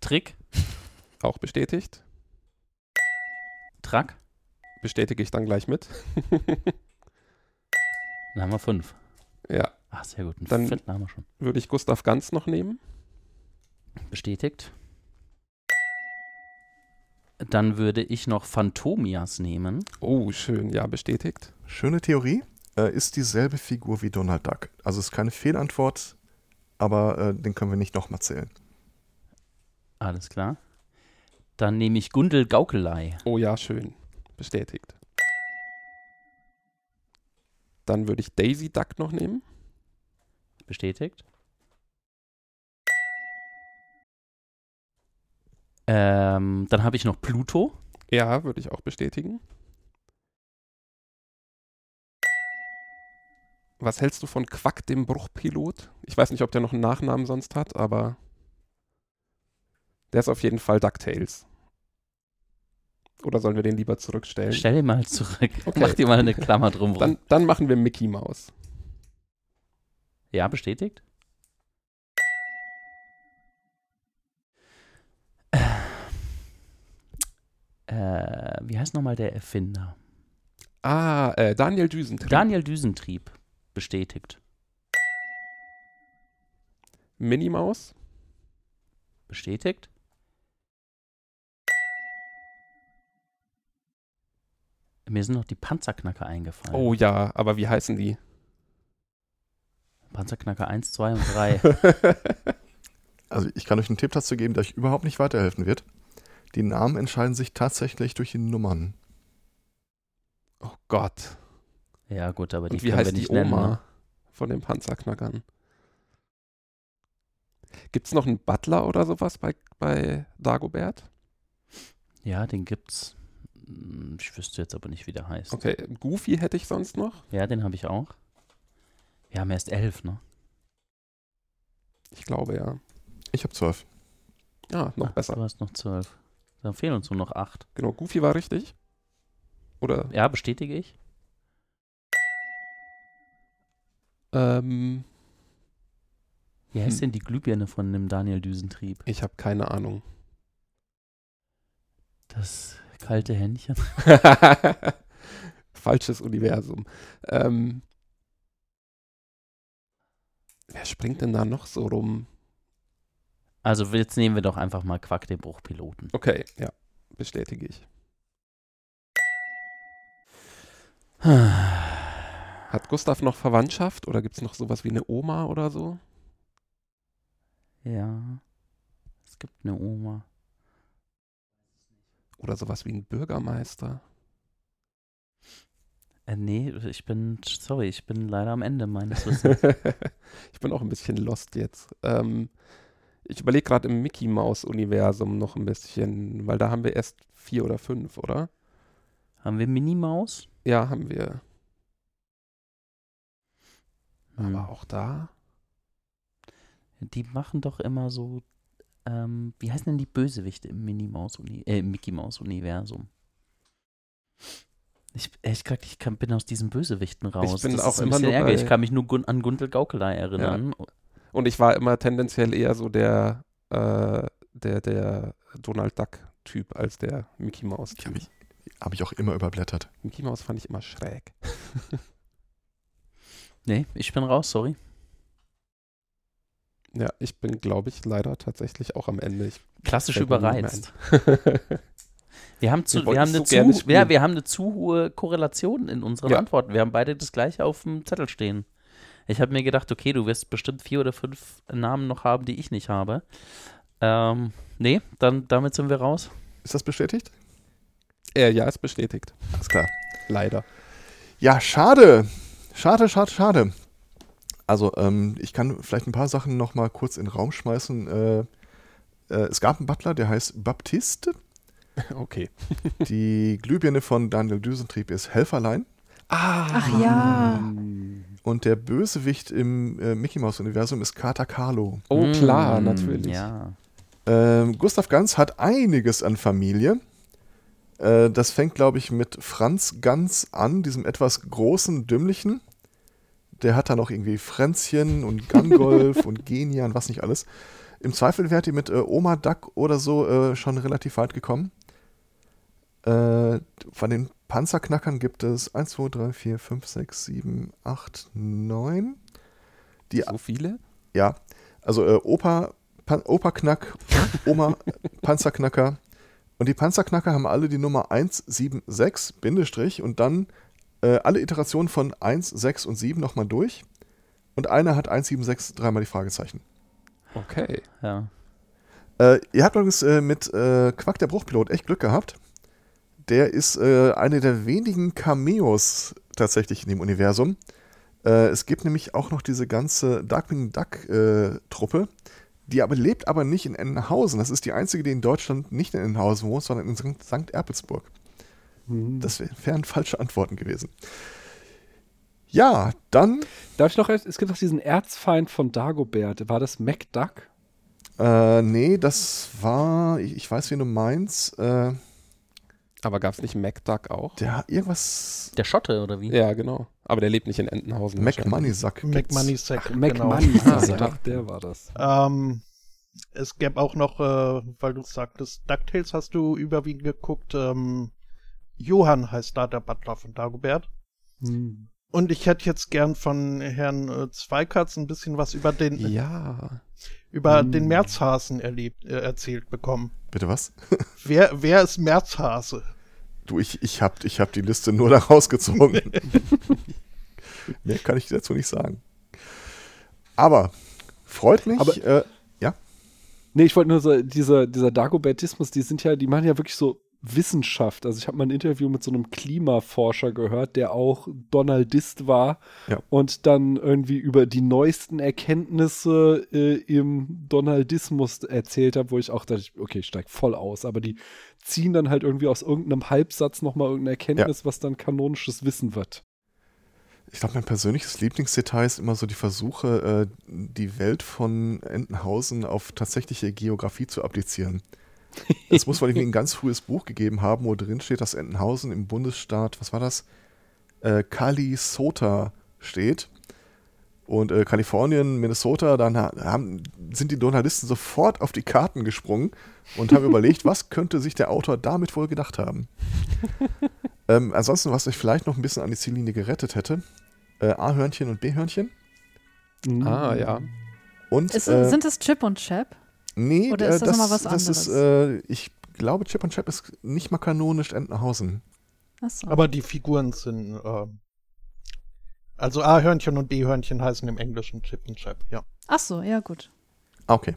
Trick. Auch bestätigt. Track. Bestätige ich dann gleich mit. Dann haben wir fünf. ja, Ach, sehr gut. Einen Dann- vierten haben wir schon. würde ich Gustav Ganz noch nehmen. Bestätigt. Dann würde ich noch Phantomias nehmen. Oh, schön. Ja, bestätigt. Schöne Theorie. Äh, ist dieselbe Figur wie Donald Duck. Also ist keine Fehlantwort, aber äh, den können wir nicht nochmal zählen. Alles klar. Dann nehme ich Gundel Gaukelei. Oh ja, schön. Bestätigt. Dann würde ich Daisy Duck noch nehmen. Bestätigt. Ähm, dann habe ich noch Pluto. Ja, würde ich auch bestätigen. Was hältst du von Quack, dem Bruchpilot? Ich weiß nicht, ob der noch einen Nachnamen sonst hat, aber der ist auf jeden Fall DuckTales. Oder sollen wir den lieber zurückstellen? Stell ihn mal zurück. Okay. Mach dir mal eine Klammer drum rum. Dann, dann machen wir Mickey Mouse. Ja, bestätigt. Äh, wie heißt nochmal der Erfinder? Ah, äh, Daniel Düsentrieb. Daniel Düsentrieb. Bestätigt. Minnie Maus. Bestätigt. Mir sind noch die Panzerknacker eingefallen. Oh ja, aber wie heißen die? Panzerknacker 1, 2 und 3. Also ich kann euch einen Tipp dazu geben, der euch überhaupt nicht weiterhelfen wird. Die Namen entscheiden sich tatsächlich durch die Nummern. oh Gott. ja, gut, aber die Und wie können wir heißt die nicht nennen. Oma Ne? von den Panzerknackern? Gibt es noch einen Butler oder sowas bei, bei Dagobert? Ja, den gibt's. Hm, Ich wüsste jetzt aber nicht, wie der heißt. Okay, Goofy hätte ich sonst noch. Ja, den habe ich auch. Wir haben erst elf, ne? Ich glaube ja. Ich habe zwölf. Ja, noch Ach, besser. Du hast noch zwölf. Dann fehlen uns nur noch acht. Genau, Goofy war richtig. Oder? Ja, bestätige ich. Ähm, Wie heißt Hm. denn die Glühbirne von dem Daniel Düsentrieb? ich habe keine Ahnung. Das kalte Händchen. Falsches Universum. Ähm, wer springt denn da noch so rum? Also jetzt nehmen wir doch einfach mal Quack den Bruchpiloten. Okay, ja, bestätige ich. Hat Gustav noch Verwandtschaft oder gibt es noch sowas wie eine Oma oder so? Ja. Es gibt eine Oma. Oder sowas wie ein Bürgermeister? Äh, nee, ich bin, sorry, ich bin leider am Ende meines Wissens. ich bin auch ein bisschen lost jetzt. Ähm, ich überlege gerade im Mickey Mouse Universum noch ein bisschen, weil da haben wir erst vier oder fünf, oder? Haben wir Minimaus? Ja, haben wir. Hm. Aber auch da. Die machen doch immer so, ähm, wie heißen denn die Bösewichte im äh, Mickey Mouse Universum? Ich, ehrlich gesagt, ich kann, bin aus diesen Bösewichten raus. Ich bin das auch ist ein immer bisschen nur ärgerlich. bei- Ich kann mich nur gun an Guntel Gaukelei erinnern. Und ich war immer tendenziell eher so der, äh, der, der Donald Duck-Typ als der Mickey Ich habe mich, hab ich auch immer überblättert. Mickey Mouse fand ich immer schräg. Nee, ich bin raus, sorry. Ja, ich bin, glaube ich, leider tatsächlich auch am Ende. Ich Klassisch überreizt. Wir haben, zu, Wir wir, haben so eine zu, ja, wir haben eine zu hohe Korrelation in unseren Ja. Antworten. Wir haben beide das gleiche auf dem Zettel stehen. Ich habe mir gedacht, okay, du wirst bestimmt vier oder fünf Namen noch haben, die ich nicht habe. Ähm, nee, dann damit sind wir raus. Ist das bestätigt? Äh, ja, ist bestätigt. Alles klar. Leider. Ja, schade. Schade, schade, schade. Also, ähm, ich kann vielleicht ein paar Sachen noch mal kurz in den Raum schmeißen. Äh, äh, es gab einen Butler, der heißt Baptiste. Okay. Die Glühbirne von Daniel Düsentrieb ist Helferlein. Ach ja. Und der Bösewicht im äh, Mickey Mouse Universum ist Kater Carlo. Oh, klar, Mm, natürlich. Ja. Ähm, Gustav Ganz hat einiges an Familie. Äh, das fängt, glaube ich, mit Franz Ganz an, diesem etwas großen, dümmlichen. Der hat da noch irgendwie Fränzchen und Gangolf und Genia und was nicht alles. Im Zweifel wärt ihr mit äh, Oma Duck oder so äh, schon relativ weit gekommen. Äh, von den Panzerknackern gibt es 1, 2, 3, 4, 5, 6, 7, 8, 9. Die So viele? ja, also äh, Opa, Pan Opa Knack, Oma Panzerknacker. Und die Panzerknacker haben alle die Nummer 176 Bindestrich und dann äh, alle Iterationen von 1, 6 und 7 nochmal durch. Und einer hat 176 dreimal die Fragezeichen. Okay. ja. Äh, ihr habt übrigens äh, mit äh, Quack der Bruchpilot echt Glück gehabt. Der ist äh, eine der wenigen Cameos tatsächlich in dem Universum. Äh, es gibt nämlich auch noch diese ganze Darkwing Duck-Truppe, die aber lebt aber nicht in Entenhausen. Das ist die einzige, die in Deutschland nicht in Entenhausen wohnt, sondern in St. St. Erpelsburg. Das wär- wären falsche Antworten gewesen. Ja, dann Darf ich noch, es gibt doch diesen Erzfeind von Dagobert. War das MacDuck? Äh, nee, das war, ich, ich weiß, wie du meinst. Äh, Aber gab es nicht MacDuck auch? der hat irgendwas. Der Schotte, oder wie? Ja, genau. Aber der lebt nicht in Entenhausen. Mac wahrscheinlich. Moneysack. gibt's. McMoneysack. McMoney, Ah, genau. ja. Doch, der war das. Ähm, es gäbe auch noch, äh, weil du sagtest, DuckTales hast du überwiegend geguckt. Ähm, Johann heißt da der Butler von Dagobert. Hm. Und ich hätte jetzt gern von Herrn äh, Zweikatz ein bisschen was über den, Ja. über Hm. den Märzhasen erlebt, äh, erzählt bekommen. Bitte was? Wer, wer ist Märzhase? Du, ich, ich hab, ich hab die Liste nur da rausgezogen. Mehr kann ich dazu nicht sagen. Aber freut mich. Aber- äh, Nee, ich wollte nur so, dieser, dieser Dagobertismus, die sind ja, die machen ja wirklich so Wissenschaft. Also ich habe mal ein Interview mit so einem Klimaforscher gehört, der auch Donaldist war Ja. und dann irgendwie über die neuesten Erkenntnisse äh, im Donaldismus erzählt hat, wo ich auch dachte, okay, ich steig voll aus, aber die ziehen dann halt irgendwie aus irgendeinem Halbsatz nochmal irgendeine Erkenntnis, was dann kanonisches Wissen wird. ich glaube, mein persönliches Lieblingsdetail ist immer so die Versuche, äh, die Welt von Entenhausen auf tatsächliche Geografie zu applizieren. Es muss wohl irgendwie ein ganz frühes Buch gegeben haben, wo drin steht, dass Entenhausen im Bundesstaat, was war das? Äh, Calisota steht. Und äh, Kalifornien, Minnesota, dann ha- haben, sind die Journalisten sofort auf die Karten gesprungen und haben überlegt, was könnte sich der Autor damit wohl gedacht haben. ähm, ansonsten, was euch vielleicht noch ein bisschen an die Ziellinie gerettet hätte, äh, A-Hörnchen und B-Hörnchen. Mhm. Ah, ja. Und Ist, äh, sind es Chip und Chap? Nee, Oder ist äh, das nochmal was das ist, äh, ich glaube, Chip und Chap ist nicht mal kanonisch Entenhausen. Achso. Aber die Figuren sind, äh, also A-Hörnchen und B-Hörnchen heißen im Englischen Chip und Chap, ja. Achso, ja gut. Okay.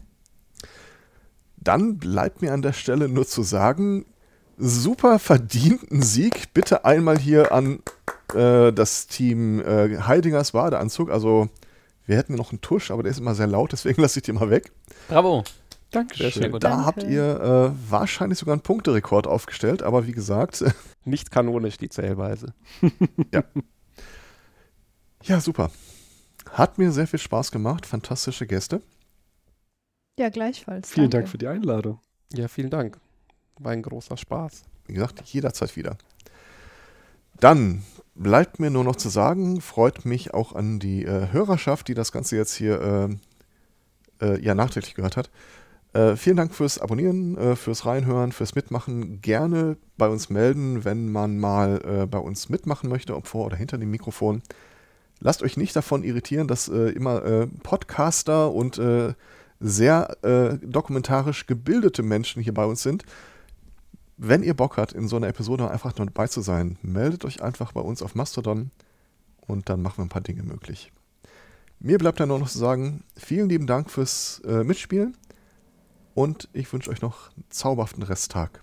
Dann bleibt mir an der Stelle nur zu sagen, super verdienten Sieg. Bitte einmal hier an äh, das Team äh, Heidingers Badeanzug. Also wir hätten noch einen Tusch, aber der ist immer sehr laut, deswegen lasse ich den mal weg. Bravo. Dankeschön. Sehr gut. Da Danke. habt ihr äh, wahrscheinlich sogar einen Punkterekord aufgestellt, aber wie gesagt, Nicht kanonisch die Zählweise. ja, super. Hat mir sehr viel Spaß gemacht, fantastische Gäste. Ja, gleichfalls. Vielen danke. Dank für die Einladung. Ja, vielen Dank. War ein großer Spaß. Wie gesagt, jederzeit wieder. Dann bleibt mir nur noch zu sagen, freut mich auch an die äh, Hörerschaft, die das Ganze jetzt hier äh, äh, ja nachträglich gehört hat. Äh, vielen Dank fürs Abonnieren, äh, fürs Reinhören, fürs Mitmachen. Gerne bei uns melden, wenn man mal äh, bei uns mitmachen möchte, ob vor oder hinter dem Mikrofon. Lasst euch nicht davon irritieren, dass äh, immer äh, Podcaster und äh, sehr dokumentarisch gebildete Menschen hier bei uns sind. Wenn ihr Bock habt, in so einer Episode einfach nur dabei zu sein, meldet euch einfach bei uns auf Mastodon und dann machen wir ein paar Dinge möglich. Mir bleibt dann nur noch zu sagen, vielen lieben Dank fürs Mitspielen und ich wünsche euch noch einen zauberhaften Resttag.